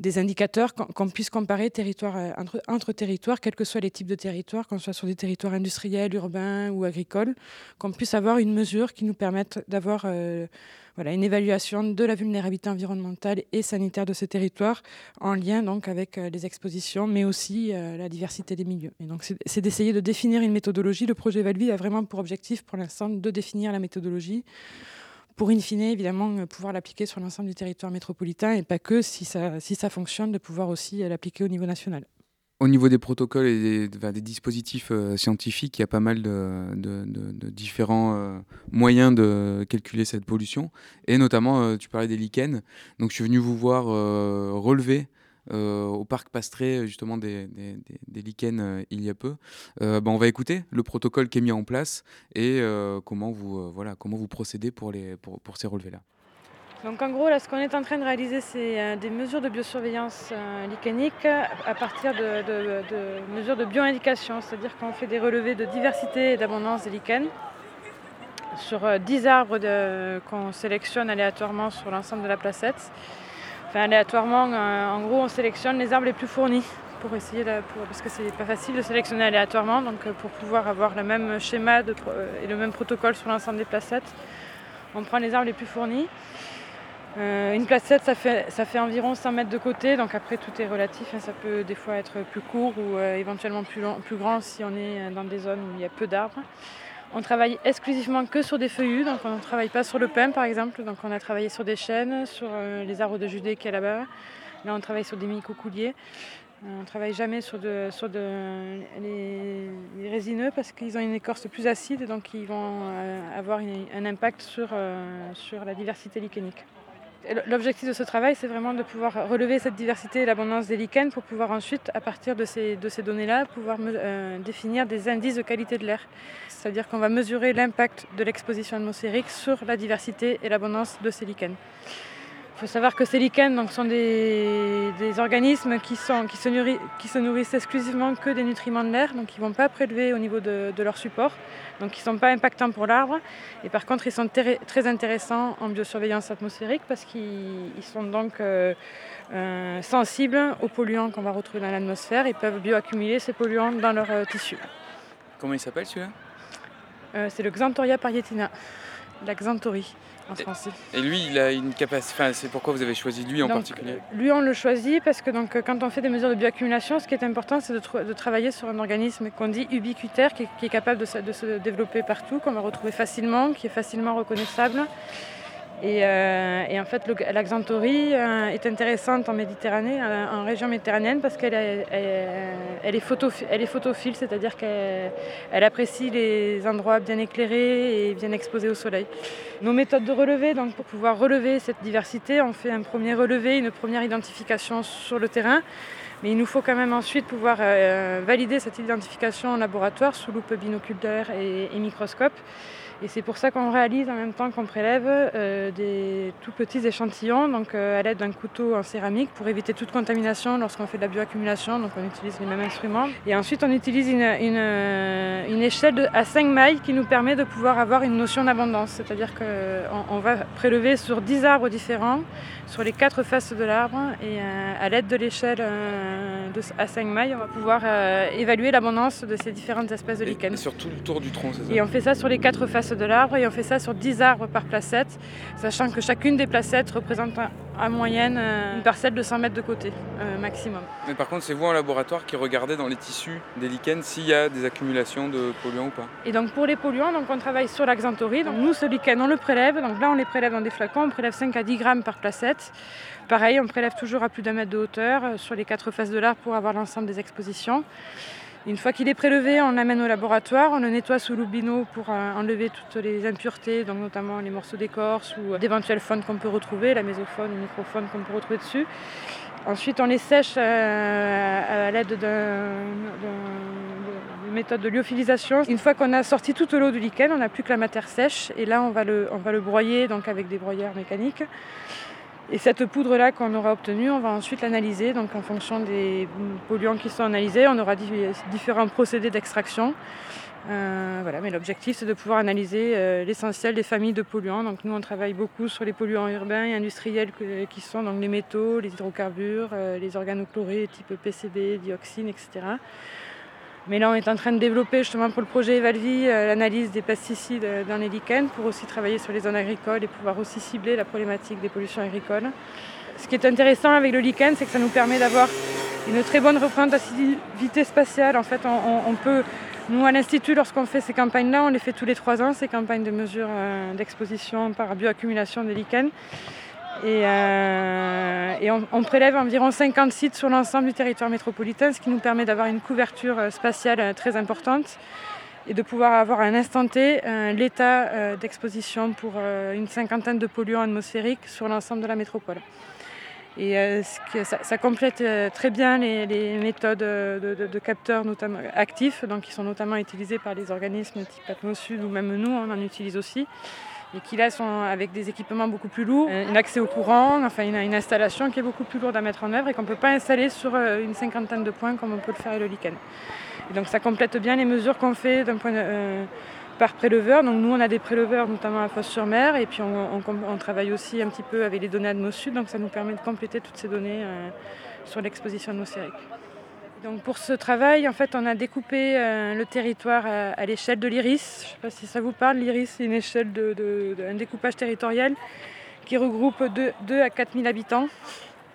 des indicateurs qu'on puisse comparer territoire, entre, territoires, quels que soient les types de territoires, qu'on soit sur des territoires industriels, urbains ou agricoles, qu'on puisse avoir une mesure qui nous permette d'avoir euh, voilà, une évaluation de la vulnérabilité environnementale et sanitaire de ces territoires en lien donc avec euh, les expositions, mais aussi euh, la diversité des milieux. C'est d'essayer de définir une méthodologie. Le projet Valvi a vraiment pour objectif pour l'instant de définir la méthodologie pour in fine, évidemment, euh, pouvoir l'appliquer sur l'ensemble du territoire métropolitain et pas que, si ça, si ça fonctionne, de pouvoir aussi l'appliquer au niveau national. Au niveau des protocoles et des, dispositifs euh, scientifiques, il y a pas mal de, différents euh, moyens de calculer cette pollution. Et notamment, euh, tu parlais des lichens. Donc, je suis venu vous voir relever au parc Pastré justement des, lichens il y a peu. Ben, on va écouter le protocole qui est mis en place et comment, vous, voilà, comment vous procédez pour ces relevés-là. Donc en gros, là, ce qu'on est en train de réaliser, c'est euh, des mesures de biosurveillance euh, lichenique à partir de, mesures de bioindication, c'est-à-dire qu'on fait des relevés de diversité et d'abondance des lichens sur 10 euh, arbres qu'on sélectionne aléatoirement sur l'ensemble de la placette. Enfin, aléatoirement, en gros, on sélectionne les arbres les plus fournis pour essayer, parce que c'est pas facile de sélectionner aléatoirement, donc pour pouvoir avoir le même schéma et le même protocole sur l'ensemble des placettes, on prend les arbres les plus fournis. Euh, une placette, ça fait, ça fait environ 100 mètres de côté, donc après tout est relatif. Hein. ça peut des fois être plus court ou euh, éventuellement plus, grand si on est euh, dans des zones où il y a peu d'arbres. On travaille exclusivement que sur des feuillus, donc on ne travaille pas sur le pin par exemple. Donc on a travaillé sur des chênes, sur les arbres de Judée qui est là-bas. Là on travaille sur des mycocouliers. On ne travaille jamais sur, les, résineux parce qu'ils ont une écorce plus acide, donc ils vont avoir un impact sur, sur la diversité lichénique. L'objectif de ce travail, c'est vraiment de pouvoir relever cette diversité et l'abondance des lichens pour pouvoir ensuite, à partir de ces, données-là, pouvoir euh, définir des indices de qualité de l'air. C'est-à-dire qu'on va mesurer l'impact de l'exposition atmosphérique sur la diversité et l'abondance de ces lichens. Il faut savoir que ces lichens donc, sont des, organismes qui, sont, qui, se nourrissent, qui, se nourrissent, exclusivement que des nutriments de l'air, donc ils ne vont pas prélever au niveau de, leur support, donc ils ne sont pas impactants pour l'arbre. Et par contre, ils sont très intéressants en biosurveillance atmosphérique parce qu'ils sont donc euh, euh, sensibles aux polluants qu'on va retrouver dans l'atmosphère. Ils peuvent bioaccumuler ces polluants dans leur euh, tissu. Comment il s'appelle celui-là? Euh, c'est le Xanthoria parietina, la Xanthori en Et- français. Et lui, il a une capacité. Enfin, c'est pourquoi vous avez choisi lui en Donc, particulier? Lui, on le choisit parce que donc, quand on fait des mesures de bioaccumulation, ce qui est important, c'est de, tr- de travailler sur un organisme qu'on dit ubiquitaire, qui est, qui est capable de se, de se développer partout, qu'on va retrouver facilement, qui est facilement reconnaissable. Et, euh, et en fait, le- la xanthorie euh, est intéressante en Méditerranée, euh, en région méditerranéenne, parce qu'elle est, photophile, c'est-à-dire qu'elle elle apprécie les endroits bien éclairés et bien exposés au soleil. Nos méthodes de relevé, donc pour pouvoir relever cette diversité, on fait un premier relevé, une première identification sur le terrain. Mais il nous faut quand même ensuite pouvoir valider cette identification en laboratoire sous loupe binoculaire et microscope. Et c'est pour ça qu'on réalise en même temps qu'on prélève euh, des tout petits échantillons, donc euh, à l'aide d'un couteau en céramique pour éviter toute contamination lorsqu'on fait de la bioaccumulation. Donc on utilise les mêmes instruments. Et ensuite on utilise une, une, euh, échelle à 5 mailles qui nous permet de pouvoir avoir une notion d'abondance. C'est-à-dire qu'on on va prélever sur 10 arbres différents, sur les quatre faces de l'arbre. Et euh, à l'aide de l'échelle euh, à 5 mailles, on va pouvoir euh, évaluer l'abondance de ces différentes espèces de lichens. et sur tout le tour du tronc, c'est ça? Et on fait ça sur les quatre faces de l'arbre et on fait ça sur 10 arbres par placette, sachant que chacune des placettes représente en- en moyenne euh, une parcelle de 100 mètres de côté euh, maximum. Mais par contre, c'est vous en laboratoire qui regardez dans les tissus des lichens s'il y a des accumulations de polluants ou pas. Et donc pour les polluants, donc on travaille sur la xanthorie. Donc nous, ce lichen, on le prélève. Donc là, on les prélève dans des flacons. On prélève 5 à 10 grammes par placette. Pareil, on prélève toujours à plus d'un mètre de hauteur euh, sur les quatre faces de l'arbre pour avoir l'ensemble des expositions. Une fois qu'il est prélevé, on l'amène au laboratoire, on le nettoie sous l'oubino pour euh, enlever toutes les impuretés, donc notamment les morceaux d'écorce ou euh, d'éventuelles faunes qu'on peut retrouver, la mésofaune ou microfaune qu'on peut retrouver dessus. Ensuite, on les sèche euh, à l'aide d'un- d'un- d'une méthode de lyophilisation. Une fois qu'on a sorti toute l'eau du lichen, on n'a plus que la matière sèche et là, on va le, on va le broyer donc avec des broyeurs mécaniques. Et cette poudre-là qu'on aura obtenue, on va ensuite l'analyser. Donc en fonction des polluants qui sont analysés, on aura di- différents procédés d'extraction. Euh, voilà, mais l'objectif c'est de pouvoir analyser euh, l'essentiel des familles de polluants. Donc nous on travaille beaucoup sur les polluants urbains et industriels qui sont donc les métaux, les hydrocarbures, euh, les organochlorés type PCB, dioxine, etc. Mais là on est en train de développer justement pour le projet Evalvi euh, l'analyse des pesticides euh, dans les lichens pour aussi travailler sur les zones agricoles et pouvoir aussi cibler la problématique des pollutions agricoles. Ce qui est intéressant avec le lichen, c'est que ça nous permet d'avoir une très bonne représentativité spatiale. En fait, on, peut, nous à l'Institut, lorsqu'on fait ces campagnes-là, on les fait tous les trois ans, ces campagnes de mesure euh, d'exposition par bioaccumulation des lichens. Et, euh, on, prélève environ 50 sites sur l'ensemble du territoire métropolitain, ce qui nous permet d'avoir une couverture euh, spatiale euh, très importante et de pouvoir avoir à un instant T l'état d'exposition pour une cinquantaine de polluants atmosphériques sur l'ensemble de la métropole. Et ça, complète très bien les, méthodes de, capteurs notamment, actifs, donc qui sont notamment utilisés par les organismes type Atmosud ou même nous, on en utilise aussi et qui là sont avec des équipements beaucoup plus lourds, un accès au courant, enfin une, une installation qui est beaucoup plus lourde à mettre en œuvre et qu'on ne peut pas installer sur euh, une cinquantaine de points comme on peut le faire avec le lichen. Et donc ça complète bien les mesures qu'on fait euh, par préleveur. Donc nous on a des préleveurs notamment à Fosse-sur-Mer et puis on, travaille aussi un petit peu avec les données Atmosud, donc ça nous permet de compléter toutes ces données euh, sur l'exposition atmosphérique. Donc pour ce travail, en fait, on a découpé euh, le territoire à, l'échelle de l'IRIS. Je ne sais pas si ça vous parle. L'IRIS, c'est une échelle de- un découpage territorial qui regroupe 2, à 4 000 habitants.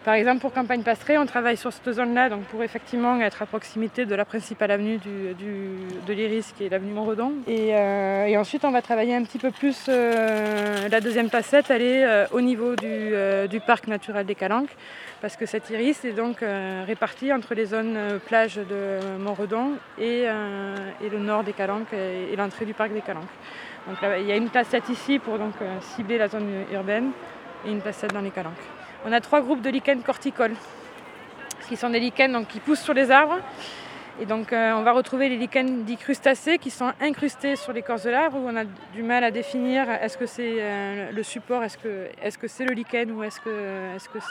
Par exemple, pour Campagne Passerée, on travaille sur cette zone-là donc pour effectivement être à proximité de la principale avenue du, de l'Iris, qui est l'avenue Montredon. Et, euh, et ensuite, on va travailler un petit peu plus. euh, la deuxième placette, elle est euh, au niveau du, parc naturel des Calanques parce que cet iris est donc réparti entre les zones plages de Montredon et, le nord des Calanques et, l'entrée du parc des Calanques. Donc il y a une placette ici pour donc, cibler la zone urbaine et une placette dans les Calanques. On a trois groupes de lichens corticoles, qui sont des lichens donc, qui poussent sur les arbres. Et donc euh, on va retrouver les lichens dits crustacés qui sont incrustés sur l'écorce de l'arbre où on a du mal à définir est-ce que c'est euh, le support, est-ce que c'est le lichen ou est-ce que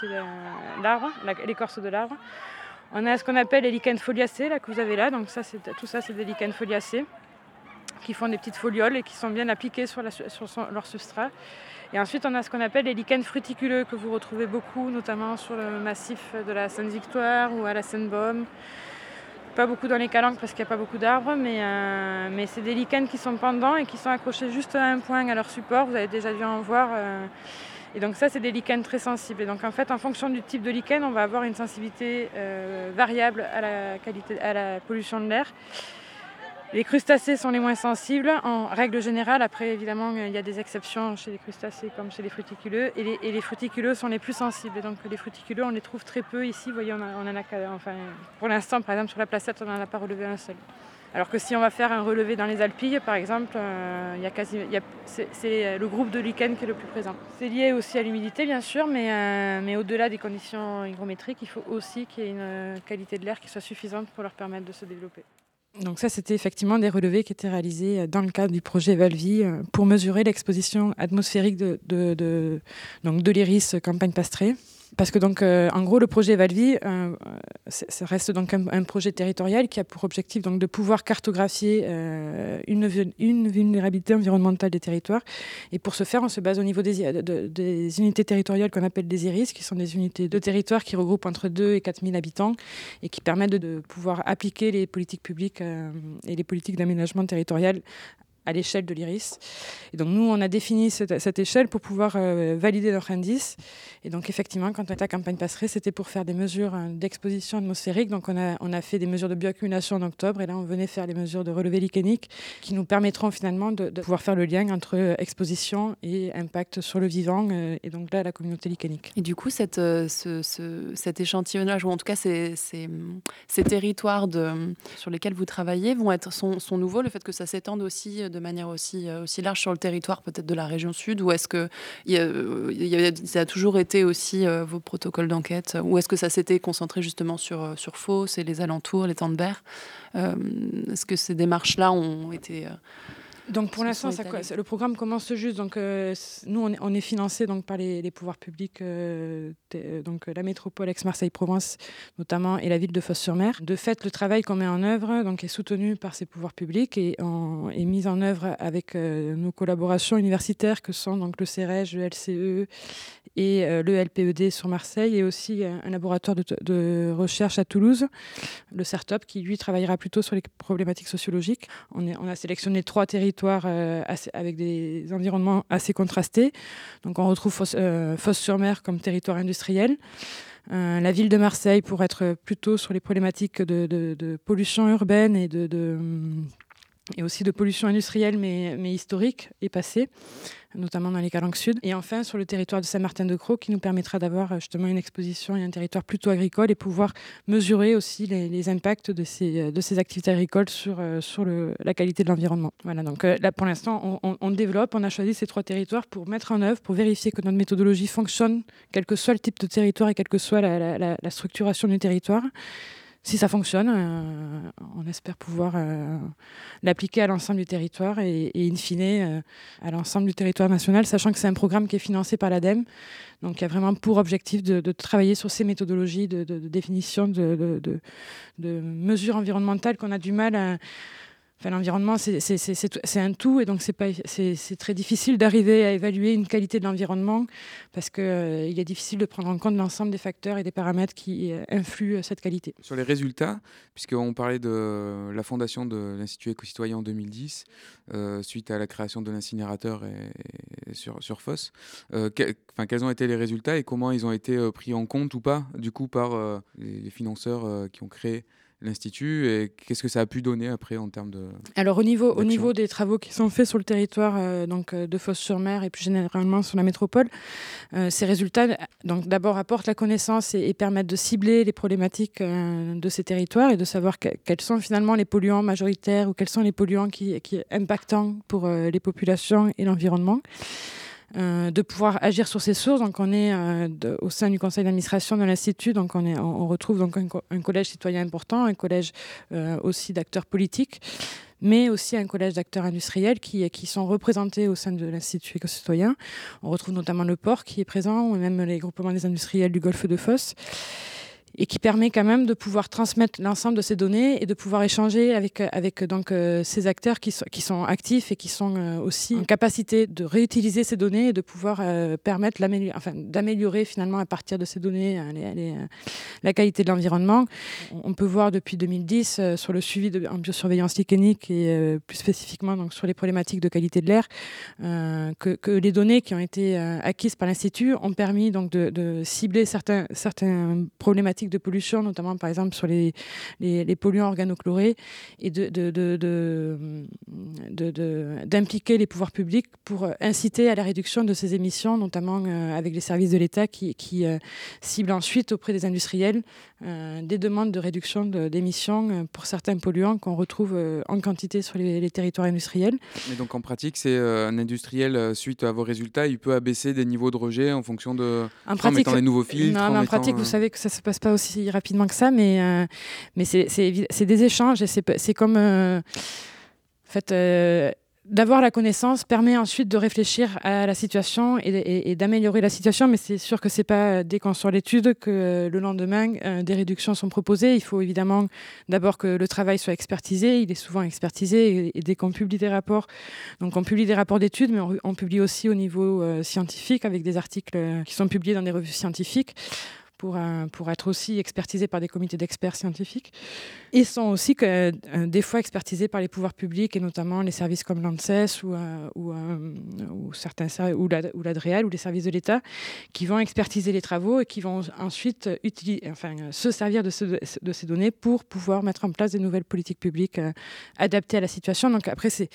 c'est la- l'arbre, la- l'écorce de l'arbre. On a ce qu'on appelle les lichens foliacés là que vous avez là, donc ça tout ça c'est des lichens foliacés qui font des petites folioles et qui sont bien appliquées sur, leur substrat. Et ensuite, on a ce qu'on appelle les lichens fruticuleux que vous retrouvez beaucoup, notamment sur le massif de la Sainte-Victoire ou à la Seine-Baume. pas beaucoup dans les calanques parce qu'il n'y a pas beaucoup d'arbres, mais, mais c'est des lichens qui sont pendants et qui sont accrochés juste à un point à leur support. Vous avez déjà dû en voir. Et donc ça, c'est des lichens très sensibles. Et donc en fait, en fonction du type de lichen, on va avoir une sensibilité variable à la, qualité, à la pollution de l'air. Les crustacés sont les moins sensibles en règle générale. Après, évidemment, il y a des exceptions chez les crustacés comme chez les fruticuleux. Et les, fruticuleux sont les plus sensibles. donc, les fruticuleux, on les trouve très peu ici. Vous on, pour l'instant, par exemple, sur la placette, on n'en a pas relevé un seul. Alors que si on va faire un relevé dans les Alpilles, par exemple, euh, c'est, le groupe de lichen qui est le plus présent. C'est lié aussi à l'humidité, bien sûr, mais, euh, mais au-delà des conditions hygrométriques, il faut aussi qu'il y ait une qualité de l'air qui soit suffisante pour leur permettre de se développer. Donc ça, c'était effectivement des relevés qui étaient réalisés euh, dans le cadre du projet Valvie euh, pour mesurer l'exposition atmosphérique de, de, de, l'iris campagne pastrée parce que donc, euh, en gros, le projet Valvi, euh, ça reste donc un, projet territorial qui a pour objectif donc de pouvoir cartographier euh, une, vulnérabilité environnementale des territoires. Et pour ce faire, on se base au niveau des, unités territoriales qu'on appelle des IRIS, qui sont des unités de territoire qui regroupent entre 2 et 4 000 habitants et qui permettent de pouvoir appliquer les politiques publiques et les politiques d'aménagement territorial à l'échelle de l'IRIS. Et donc nous, on a défini cette, échelle pour pouvoir euh, valider notre indice. Et donc effectivement, quand on était à campagne passerée, c'était pour faire des mesures euh, d'exposition atmosphérique. Donc on a, on a fait des mesures de bioaccumulation en octobre et là on venait faire les mesures de relevé lichénique qui nous permettront finalement de, pouvoir faire le lien entre euh, exposition et impact sur le vivant et donc là la communauté lichénique. Et du coup, cette, ce, cet échantillonnage, ou en tout cas ces, ces, territoires sur lesquels vous travaillez, vont être, sont, sont nouveaux, le fait que ça s'étende aussi de manière aussi, euh, aussi large sur le territoire peut-être de la région sud Ou est-ce que a, ça a toujours été aussi euh, vos protocoles d'enquête Ou est-ce que ça s'était concentré justement sur, euh, sur et les alentours, les temps de berre? Est-ce que ces démarches-là ont été donc pour l'instant, le programme commence juste. Donc euh, nous, on est, financé donc par les, pouvoirs publics, euh, euh, donc la métropole Aix-Marseille-Provence notamment et la ville de Fos-sur-Mer. De fait, le travail qu'on met en œuvre donc est soutenu par ces pouvoirs publics et est mis en œuvre avec nos collaborations universitaires que sont donc le CEREG, le LCE et le LPED sur Marseille et aussi un laboratoire de, recherche à Toulouse, le CERTOP, qui lui travaillera plutôt sur les problématiques sociologiques. On, a sélectionné trois territoires euh, avec des environnements assez contrastés. Donc on retrouve euh, Fosse-sur-Mer comme territoire industriel. Euh, la ville de Marseille pour être plutôt sur les problématiques de, pollution urbaine et de, et aussi de pollution industrielle mais, historique et passée notamment dans les Calanques Sud. Et enfin, sur le territoire de Saint-Martin-de-Croix, qui nous permettra d'avoir euh, justement une exposition et un territoire plutôt agricole et pouvoir mesurer aussi les, impacts de ces, euh, de ces activités agricoles sur, euh, sur le, la qualité de l'environnement. Voilà, donc là, pour l'instant, on, développe, on a choisi ces trois territoires pour mettre en œuvre, pour vérifier que notre méthodologie fonctionne, quel que soit le type de territoire et quelle que soit la structuration du territoire si ça fonctionne, euh, on espère pouvoir euh, l'appliquer à l'ensemble du territoire et, in fine euh, à l'ensemble du territoire national, sachant que c'est un programme qui est financé par l'ADEME. Donc y a vraiment pour objectif de, travailler sur ces méthodologies de, définition de, mesures environnementales qu'on a du mal à l'environnement, c'est un tout, et donc c'est très difficile d'arriver à évaluer une qualité de l'environnement parce qu'il euh, est difficile de prendre en compte l'ensemble des facteurs et des paramètres qui euh, influent cette qualité. Sur les résultats, puisqu'on parlait de la fondation de l'Institut éco-citoyen en 2010, euh, suite à la création de l'incinérateur sur, sur Foss, quels ont été les résultats et comment ils ont été pris en compte ou pas, du coup, par les financeurs qui ont créé l'Institut et qu'est-ce que ça a pu donner après en termes de... Alors au niveau, au niveau des travaux qui sont faits sur le territoire euh, donc, euh, de Fosse-sur-Mer et plus généralement sur la métropole, euh, ces résultats donc, d'abord apportent la connaissance et, permettent de cibler les problématiques de ces territoires et de savoir quels sont finalement les polluants majoritaires ou quels sont les polluants qui, qui impactants pour les populations et l'environnement. Euh, de pouvoir agir sur ces sources. Donc, on est euh, au sein du conseil d'administration de l'Institut, donc on, retrouve donc un, collège citoyen important, un collège euh, aussi d'acteurs politiques, mais aussi un collège d'acteurs industriels qui, qui sont représentés au sein de l'Institut éco-citoyen. On retrouve notamment le port qui est présent, ou même les groupements des industriels du golfe de Fosse. Et qui permet quand même de pouvoir transmettre l'ensemble de ces données et de pouvoir échanger avec, avec donc, ces acteurs qui sont, actifs et qui sont aussi en capacité de réutiliser ces données et de pouvoir permettre enfin, d'améliorer finalement à partir de ces données la qualité de l'environnement. On peut voir depuis 2010 sur le suivi de, en biosurveillance lichenique et plus spécifiquement donc, sur les problématiques de qualité de l'air que, les données qui ont été acquises par l'Institut ont permis donc, de, cibler certaines problématiques de pollution, notamment par exemple sur les, les, polluants organochlorés, et d'impliquer de, de, les pouvoirs publics pour inciter à la réduction de ces émissions, notamment euh, avec les services de l'État qui, qui euh, ciblent ensuite auprès des industriels euh, des demandes de réduction d'émissions pour certains polluants qu'on retrouve en quantité sur les, territoires industriels. Mais donc en pratique, c'est un industriel, suite à vos résultats, il peut abaisser des niveaux de rejet en fonction de... En, pratique, mettant les nouveaux filtres Non, en, pratique, vous savez que ça se passe pas aussi rapidement que ça, mais, euh, mais c'est des échanges et c'est comme. Euh, en fait, euh, d'avoir la connaissance permet ensuite de réfléchir à la situation et, d'améliorer la situation, mais c'est sûr que c'est pas dès qu'on sort l'étude que le lendemain des réductions sont proposées. Il faut évidemment d'abord que le travail soit expertisé. Il est souvent expertisé et, dès qu'on publie des rapports, donc on publie des rapports d'études, mais on, on, publie aussi au niveau scientifique avec des articles qui sont publiés dans des revues scientifiques pour, être aussi expertisés par des comités d'experts scientifiques. Ils sont aussi euh, des fois expertisés par les pouvoirs publics et notamment les services comme l'ANSES ou, euh, ou, euh, ou, certains, ou l'ADREAL ou les services de l'État qui vont expertiser les travaux et qui vont ensuite se servir de, de, ces données pour pouvoir mettre en place des nouvelles politiques publiques adaptées à la situation. Donc après, c'est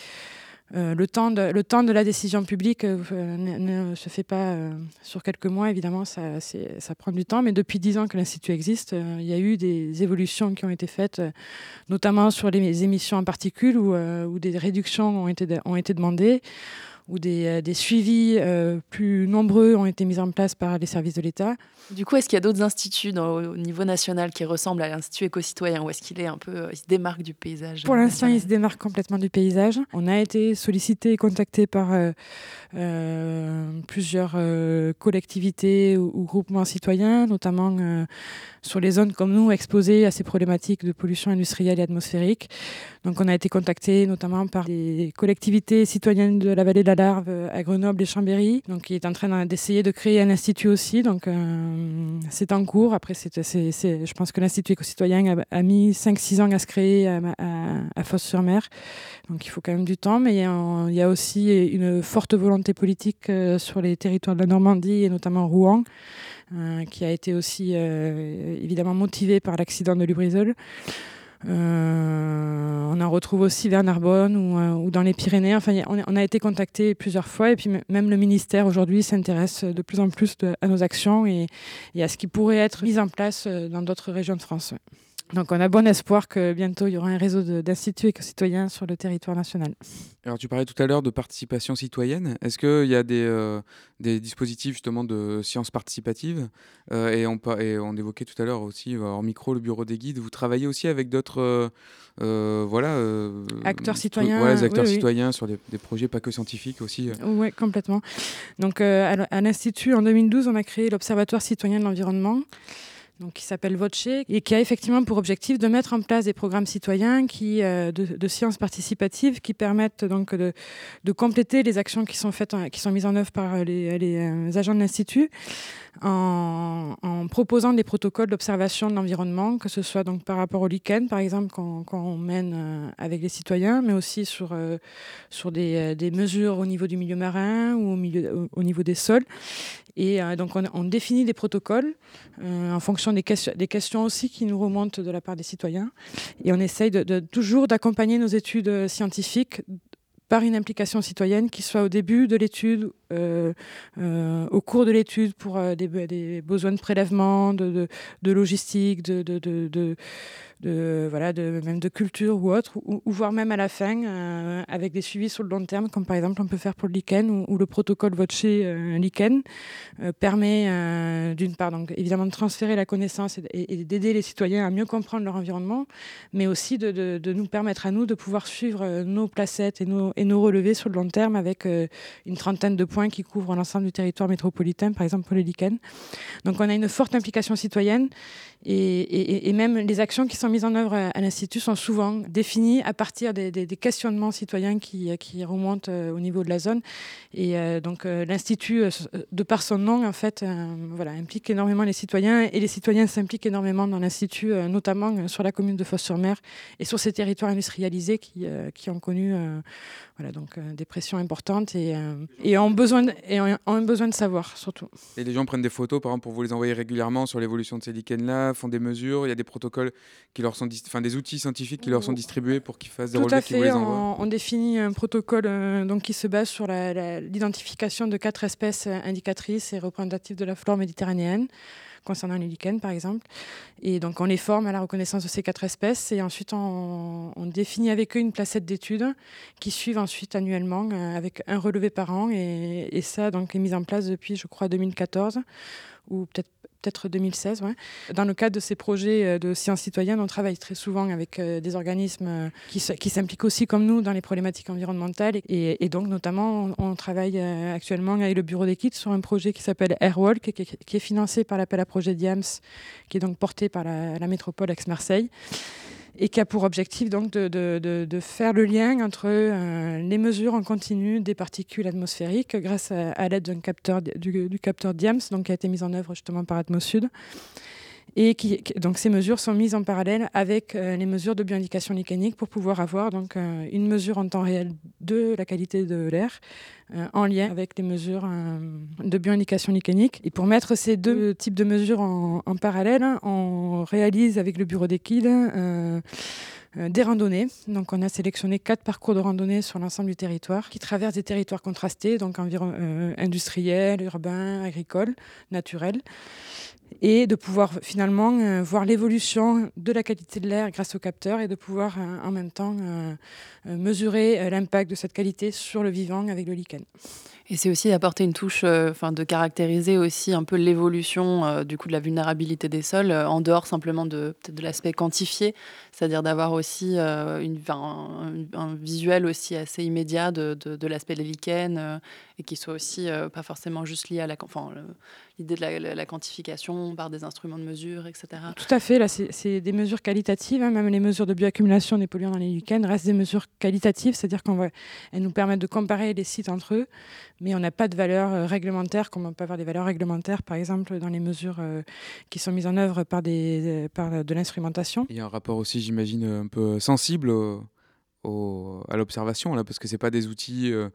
euh, le, temps de, le temps de la décision publique euh, ne, se fait pas euh, sur quelques mois, évidemment, ça, ça, prend du temps, mais depuis dix ans que l'Institut existe, il y a eu des évolutions qui ont été faites, notamment sur les émissions en particules, où, des réductions ont été, ont été demandées où des, des suivis plus nombreux ont été mis en place par les services de l'État. Du coup, est-ce qu'il y a d'autres instituts au niveau national qui ressemblent à l'Institut éco-citoyen ou est-ce qu'il est un peu, il se démarque du paysage Pour l'instant, il se démarque complètement du paysage. On a été sollicité et contacté par euh, euh, plusieurs euh, collectivités ou, groupements citoyens, notamment sur les zones comme nous exposées à ces problématiques de pollution industrielle et atmosphérique. Donc, on a été contacté notamment par des collectivités citoyennes de la vallée de la Larve à Grenoble et Chambéry, donc qui est en train d'essayer de créer un institut aussi. Donc, euh, c'est en cours. Après, je pense que l'Institut éco-citoyen a, mis 5-6 ans à se créer à, Fosse-sur-Mer. Donc il faut quand même du temps. Mais il y, a, aussi une forte volonté politique euh, sur les territoires de la Normandie et notamment Rouen. Euh, qui a été aussi évidemment motivée par l'accident de Lubrizol. Euh, on en retrouve aussi vers Narbonne ou, euh, dans les Pyrénées. Enfin, on, a été contacté plusieurs fois et puis même le ministère aujourd'hui s'intéresse de plus en plus à nos actions et, et, à ce qui pourrait être mis en place euh, dans d'autres régions de France. Donc on a bon espoir que bientôt il y aura un réseau d'instituts éco-citoyens sur le territoire national. Alors tu parlais tout à l'heure de participation citoyenne. Est-ce qu'il y a des, euh, des, dispositifs justement de sciences participatives? Euh, et, on, et, on, évoquait tout à l'heure aussi euh, en micro le bureau des guides. Vous travaillez aussi avec d'autres voilà, acteurs citoyens, ouais, acteurs citoyens sur des, des, projets pas que scientifiques aussi. Oui, complètement. Donc à l'Institut en 2012 on a créé l'Observatoire citoyen de l'environnement donc qui s'appelle Voce et qui a effectivement pour objectif de mettre en place des programmes citoyens qui, euh, de, de, sciences participatives qui permettent donc de, de, compléter les actions qui sont faites, qui sont mises en œuvre par les, les euh, agents de l'institut en, proposant des protocoles d'observation de l'environnement, que ce soit donc par rapport au lichen, par exemple, qu'on mène euh, avec les citoyens, mais aussi sur, sur des, des, mesures au niveau du milieu marin ou au, milieu, au, niveau des sols. Et donc on, on, définit des protocoles en fonction des questions aussi qui nous remontent de la part des citoyens. Et on essaye de, toujours d'accompagner nos études scientifiques par une implication citoyenne qui soit au début de l'étude, euh, euh, au cours de l'étude pour euh, des, besoins de prélèvement, de, logistique, de, voilà, de, même de culture ou autre, ou, voire même à la fin, euh, avec des suivis sur le long terme, comme par exemple on peut faire pour le lichen, où, le protocole Voce euh, lichen euh, permet d'une part donc, évidemment de transférer la connaissance et, d'aider les citoyens à mieux comprendre leur environnement, mais aussi de, de, nous permettre à nous de pouvoir suivre nos placettes et nos, et nos relevés sur le long terme avec une trentaine de points qui couvrent l'ensemble du territoire métropolitain, par exemple pour le lichen. Donc on a une forte implication citoyenne et, même les actions qui sont mises en œuvre à, l'Institut sont souvent définies à partir des, questionnements citoyens qui, remontent euh, au niveau de la zone. Et euh, donc euh, l'Institut, de par son nom, en fait, implique énormément les citoyens et les citoyens s'impliquent énormément dans l'Institut, notamment sur la commune de Fos-sur-Mer et sur ces territoires industrialisés qui ont connu voilà, donc des pressions importantes et, et, ont besoin de, et ont, besoin de savoir surtout. Et les gens prennent des photos, par exemple, pour vous les envoyer régulièrement sur l'évolution de ces lichens-là font des mesures, il y a des protocoles qui leur sont, enfin des outils scientifiques qui leur sont distribués pour qu'ils fassent des relevés qui vous les envoient. On, on définit un protocole euh, donc qui se base sur l'identification de quatre espèces euh, indicatrices et représentatives de la flore méditerranéenne concernant les lichens par exemple. Et donc on les forme à la reconnaissance de ces quatre espèces et ensuite on, définit avec eux une placette d'études qui suivent ensuite annuellement euh, avec un relevé par an et, ça donc est mis en place depuis je crois 2014 ou peut-être peut-être 2016. Ouais. Dans le cadre de ces projets euh, de sciences citoyennes, on travaille très souvent avec euh, des organismes euh, qui, s'impliquent aussi comme nous dans les problématiques environnementales. Et, donc, notamment, on, travaille actuellement avec le bureau d'équipe sur un projet qui s'appelle Airwalk, qui, est financé par l'appel à projet DIAMS, qui est donc porté par la métropole Aix-Marseille et qui a pour objectif donc de, de, de, faire le lien entre euh, les mesures en continu des particules atmosphériques grâce à, l'aide d'un capteur du, capteur DIAMS donc qui a été mis en œuvre justement par Atmosud et qui, donc ces mesures sont mises en parallèle avec euh, les mesures de bioindication mécanique pour pouvoir avoir donc euh, une mesure en temps réel de la qualité de l'air euh, en lien avec les mesures de bioindication mécanique. Et pour mettre ces deux types de mesures en, parallèle, on réalise avec le bureau d'équide des randonnées. Donc, on a sélectionné quatre parcours de randonnée sur l'ensemble du territoire qui traversent des territoires contrastés, donc environ industriels, urbains, agricoles, naturels et de pouvoir finalement euh, voir l'évolution de la qualité de l'air grâce au capteur et de pouvoir euh, en même temps euh, mesurer l'impact de cette qualité sur le vivant avec le lichen. Et c'est aussi d'apporter une touche, enfin de caractériser aussi un peu l'évolution du coup de la vulnérabilité des sols en dehors simplement de de l'aspect quantifié, c'est-à-dire d'avoir aussi un, visuel aussi assez immédiat de, de, l'aspect des lichens et qui soit aussi pas forcément juste lié à la, enfin, l'idée de la, quantification par des instruments de mesure, etc. Tout à fait, là c'est des mesures qualitatives, hein. même les mesures de bioaccumulation des polluants dans les lichens restent des mesures qualitatives, c'est-à-dire qu'elles nous permettent de comparer les sites entre eux, mais on n'a pas de valeur euh, réglementaire, comme on peut avoir des valeurs réglementaires, par exemple, dans les mesures euh, qui sont mises en œuvre par, des, par de l'instrumentation. Il y a un rapport aussi, j'imagine, un peu sensible au, à l'observation, là, parce que ce pas des outils... Euh,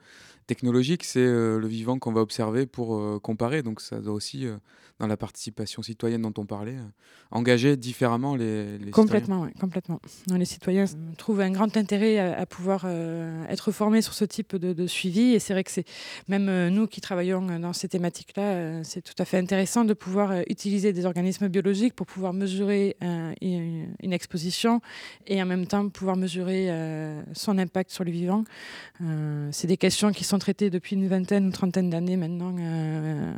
technologique, c'est euh, le vivant qu'on va observer pour euh, comparer. Donc ça doit aussi, euh, dans la participation citoyenne dont on parlait, engager différemment les, les complètement, citoyens. complètement. les citoyens trouvent un grand intérêt à, pouvoir être formés sur ce type de, suivi. Et c'est vrai que c'est même nous qui travaillons dans ces thématiques-là, c'est tout à fait intéressant de pouvoir utiliser des organismes biologiques pour pouvoir mesurer une exposition et en même temps pouvoir mesurer son impact sur le vivant. c'est des questions qui sont traités depuis une vingtaine ou trentaine d'années maintenant euh,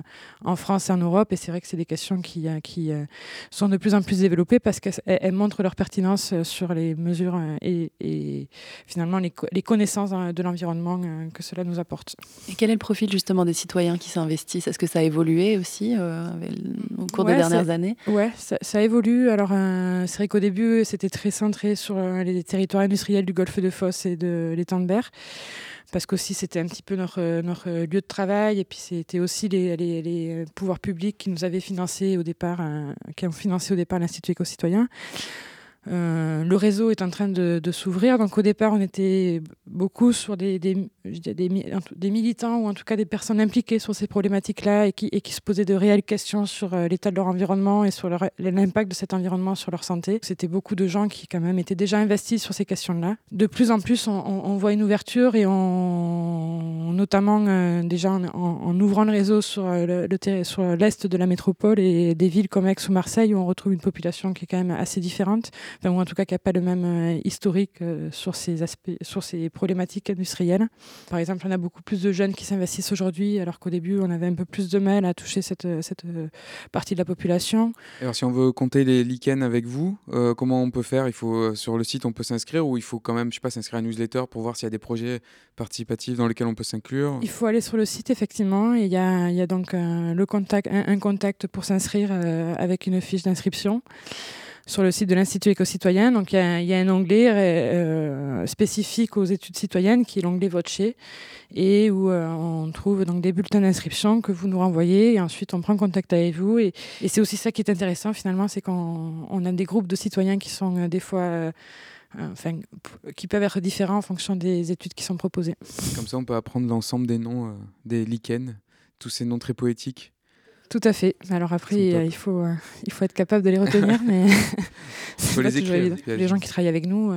en France et en Europe. Et c'est vrai que c'est des questions qui, euh, qui euh, sont de plus en plus développées parce qu'elles montrent leur pertinence sur les mesures et, finalement les, les, connaissances de l'environnement que cela nous apporte. Et quel est le profil justement des citoyens qui s'investissent? Est-ce que ça a évolué aussi au cours des dernières années? Oui, ça, ça, évolue. Alors c'est vrai qu'au début, c'était très centré sur les territoires industriels du golfe de Fos et de l'étang de Berre parce qu'aussi c'était un petit peu notre, notre lieu de travail et puis c'était aussi les, les, pouvoirs publics qui nous avaient financé au départ, qui ont financé au départ l'Institut éco-citoyen. Euh, le réseau est en train de, s'ouvrir. Donc au départ, on était beaucoup sur des, militants ou en tout cas des personnes impliquées sur ces problématiques-là et qui, se posaient de réelles questions sur euh, l'état de leur environnement et sur l'impact de cet environnement sur leur santé. C'était beaucoup de gens qui quand même étaient déjà investis sur ces questions-là. De plus en plus, on, voit une ouverture et notamment euh, déjà en, ouvrant le réseau sur sur l'est de la métropole et des villes comme Aix ou Marseille où on retrouve une population qui est quand même assez différente enfin, ou en tout cas qui n'a pas le même historique sur ces aspects, sur ces problématiques industrielles. Par exemple, on a beaucoup plus de jeunes qui s'investissent aujourd'hui, alors qu'au début, on avait un peu plus de mal à toucher cette, cette partie de la population. Alors, si on veut compter les lichens avec vous, comment on peut faire? Il faut sur le site, on peut s'inscrire ou il faut quand même, je sais pas, s'inscrire à une newsletter pour voir s'il y a des projets participatifs dans lesquels on peut s'inclure? Il faut aller sur le site, effectivement. Il y a, il y a donc un, le contact, un, contact pour s'inscrire euh, avec une fiche d'inscription sur le site de l'Institut éco-citoyen. Donc il y, a, un onglet euh, spécifique aux études citoyennes qui est l'onglet Voce et où euh, on trouve donc des bulletins d'inscription que vous nous renvoyez et ensuite on prend contact avec vous. Et, c'est aussi ça qui est intéressant finalement, c'est qu'on a des groupes de citoyens qui sont des fois euh, enfin, qui peuvent être différents en fonction des études qui sont proposées. Comme ça, on peut apprendre l'ensemble des noms euh, des lichens, tous ces noms très poétiques. Tout à fait. Alors après, il faut, euh, il faut être capable de les retenir, mais faut les écrire. Les gens qui travaillent avec nous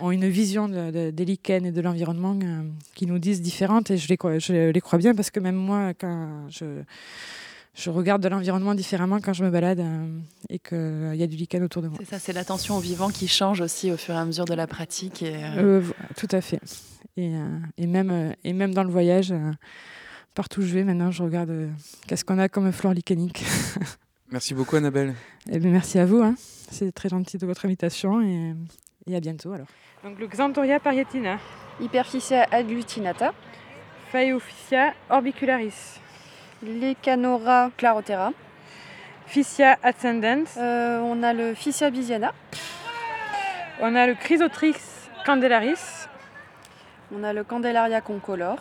ont une vision des lichens et de l'environnement qui nous disent différentes, et je les, je les crois bien parce que même moi, quand je je regarde de l'environnement différemment quand je me balade euh, et qu'il euh, y a du lichen autour de moi. C'est ça, c'est l'attention au vivant qui change aussi au fur et à mesure de la pratique. Et, euh, tout à fait. Et, et, même, et même dans le voyage, partout où je vais maintenant, je regarde qu'est-ce qu'on a comme flore lichenique. merci beaucoup Annabelle. Et eh bien, merci à vous, hein. c'est très gentil de votre invitation et, et à bientôt alors. Donc le Xanthoria parietina. Hyperficia agglutinata. Phaeophycia orbicularis. Lecanora clarotera. Physia ascendens. Euh, on a le Physia bisiana. On a le Chrysotrix candelaris. On a le Candelaria concolor.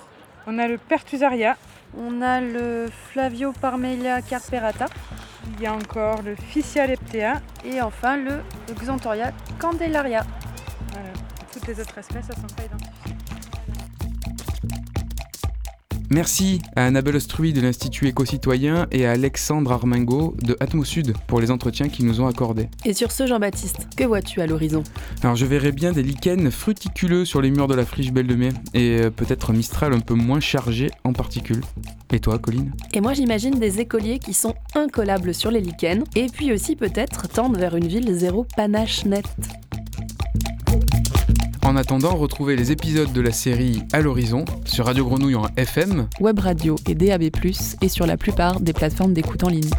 On a le Pertusaria. On a le Flavio Parmelia carperata. Il y a encore le Physia leptea. Et enfin le Xanthoria candelaria. Voilà. Toutes les autres espèces, elles sont pas identifiées. Merci à Annabelle Ostruy de l'Institut Éco-Citoyen et à Alexandre Armingo de Atmosud pour les entretiens qu'ils nous ont accordés. Et sur ce, Jean-Baptiste, que vois-tu à l'horizon? Alors je verrai bien des lichens fruticuleux sur les murs de la friche Belle de Mai et euh, peut-être Mistral un peu moins chargé en particules. Et toi, Colline? Et moi, j'imagine des écoliers qui sont incollables sur les lichens et puis aussi peut-être tendre vers une ville zéro panache net. En attendant, retrouvez les épisodes de la série À l'horizon sur Radio Grenouille en FM, Web Radio et DAB+, et sur la plupart des plateformes d'écoute en ligne.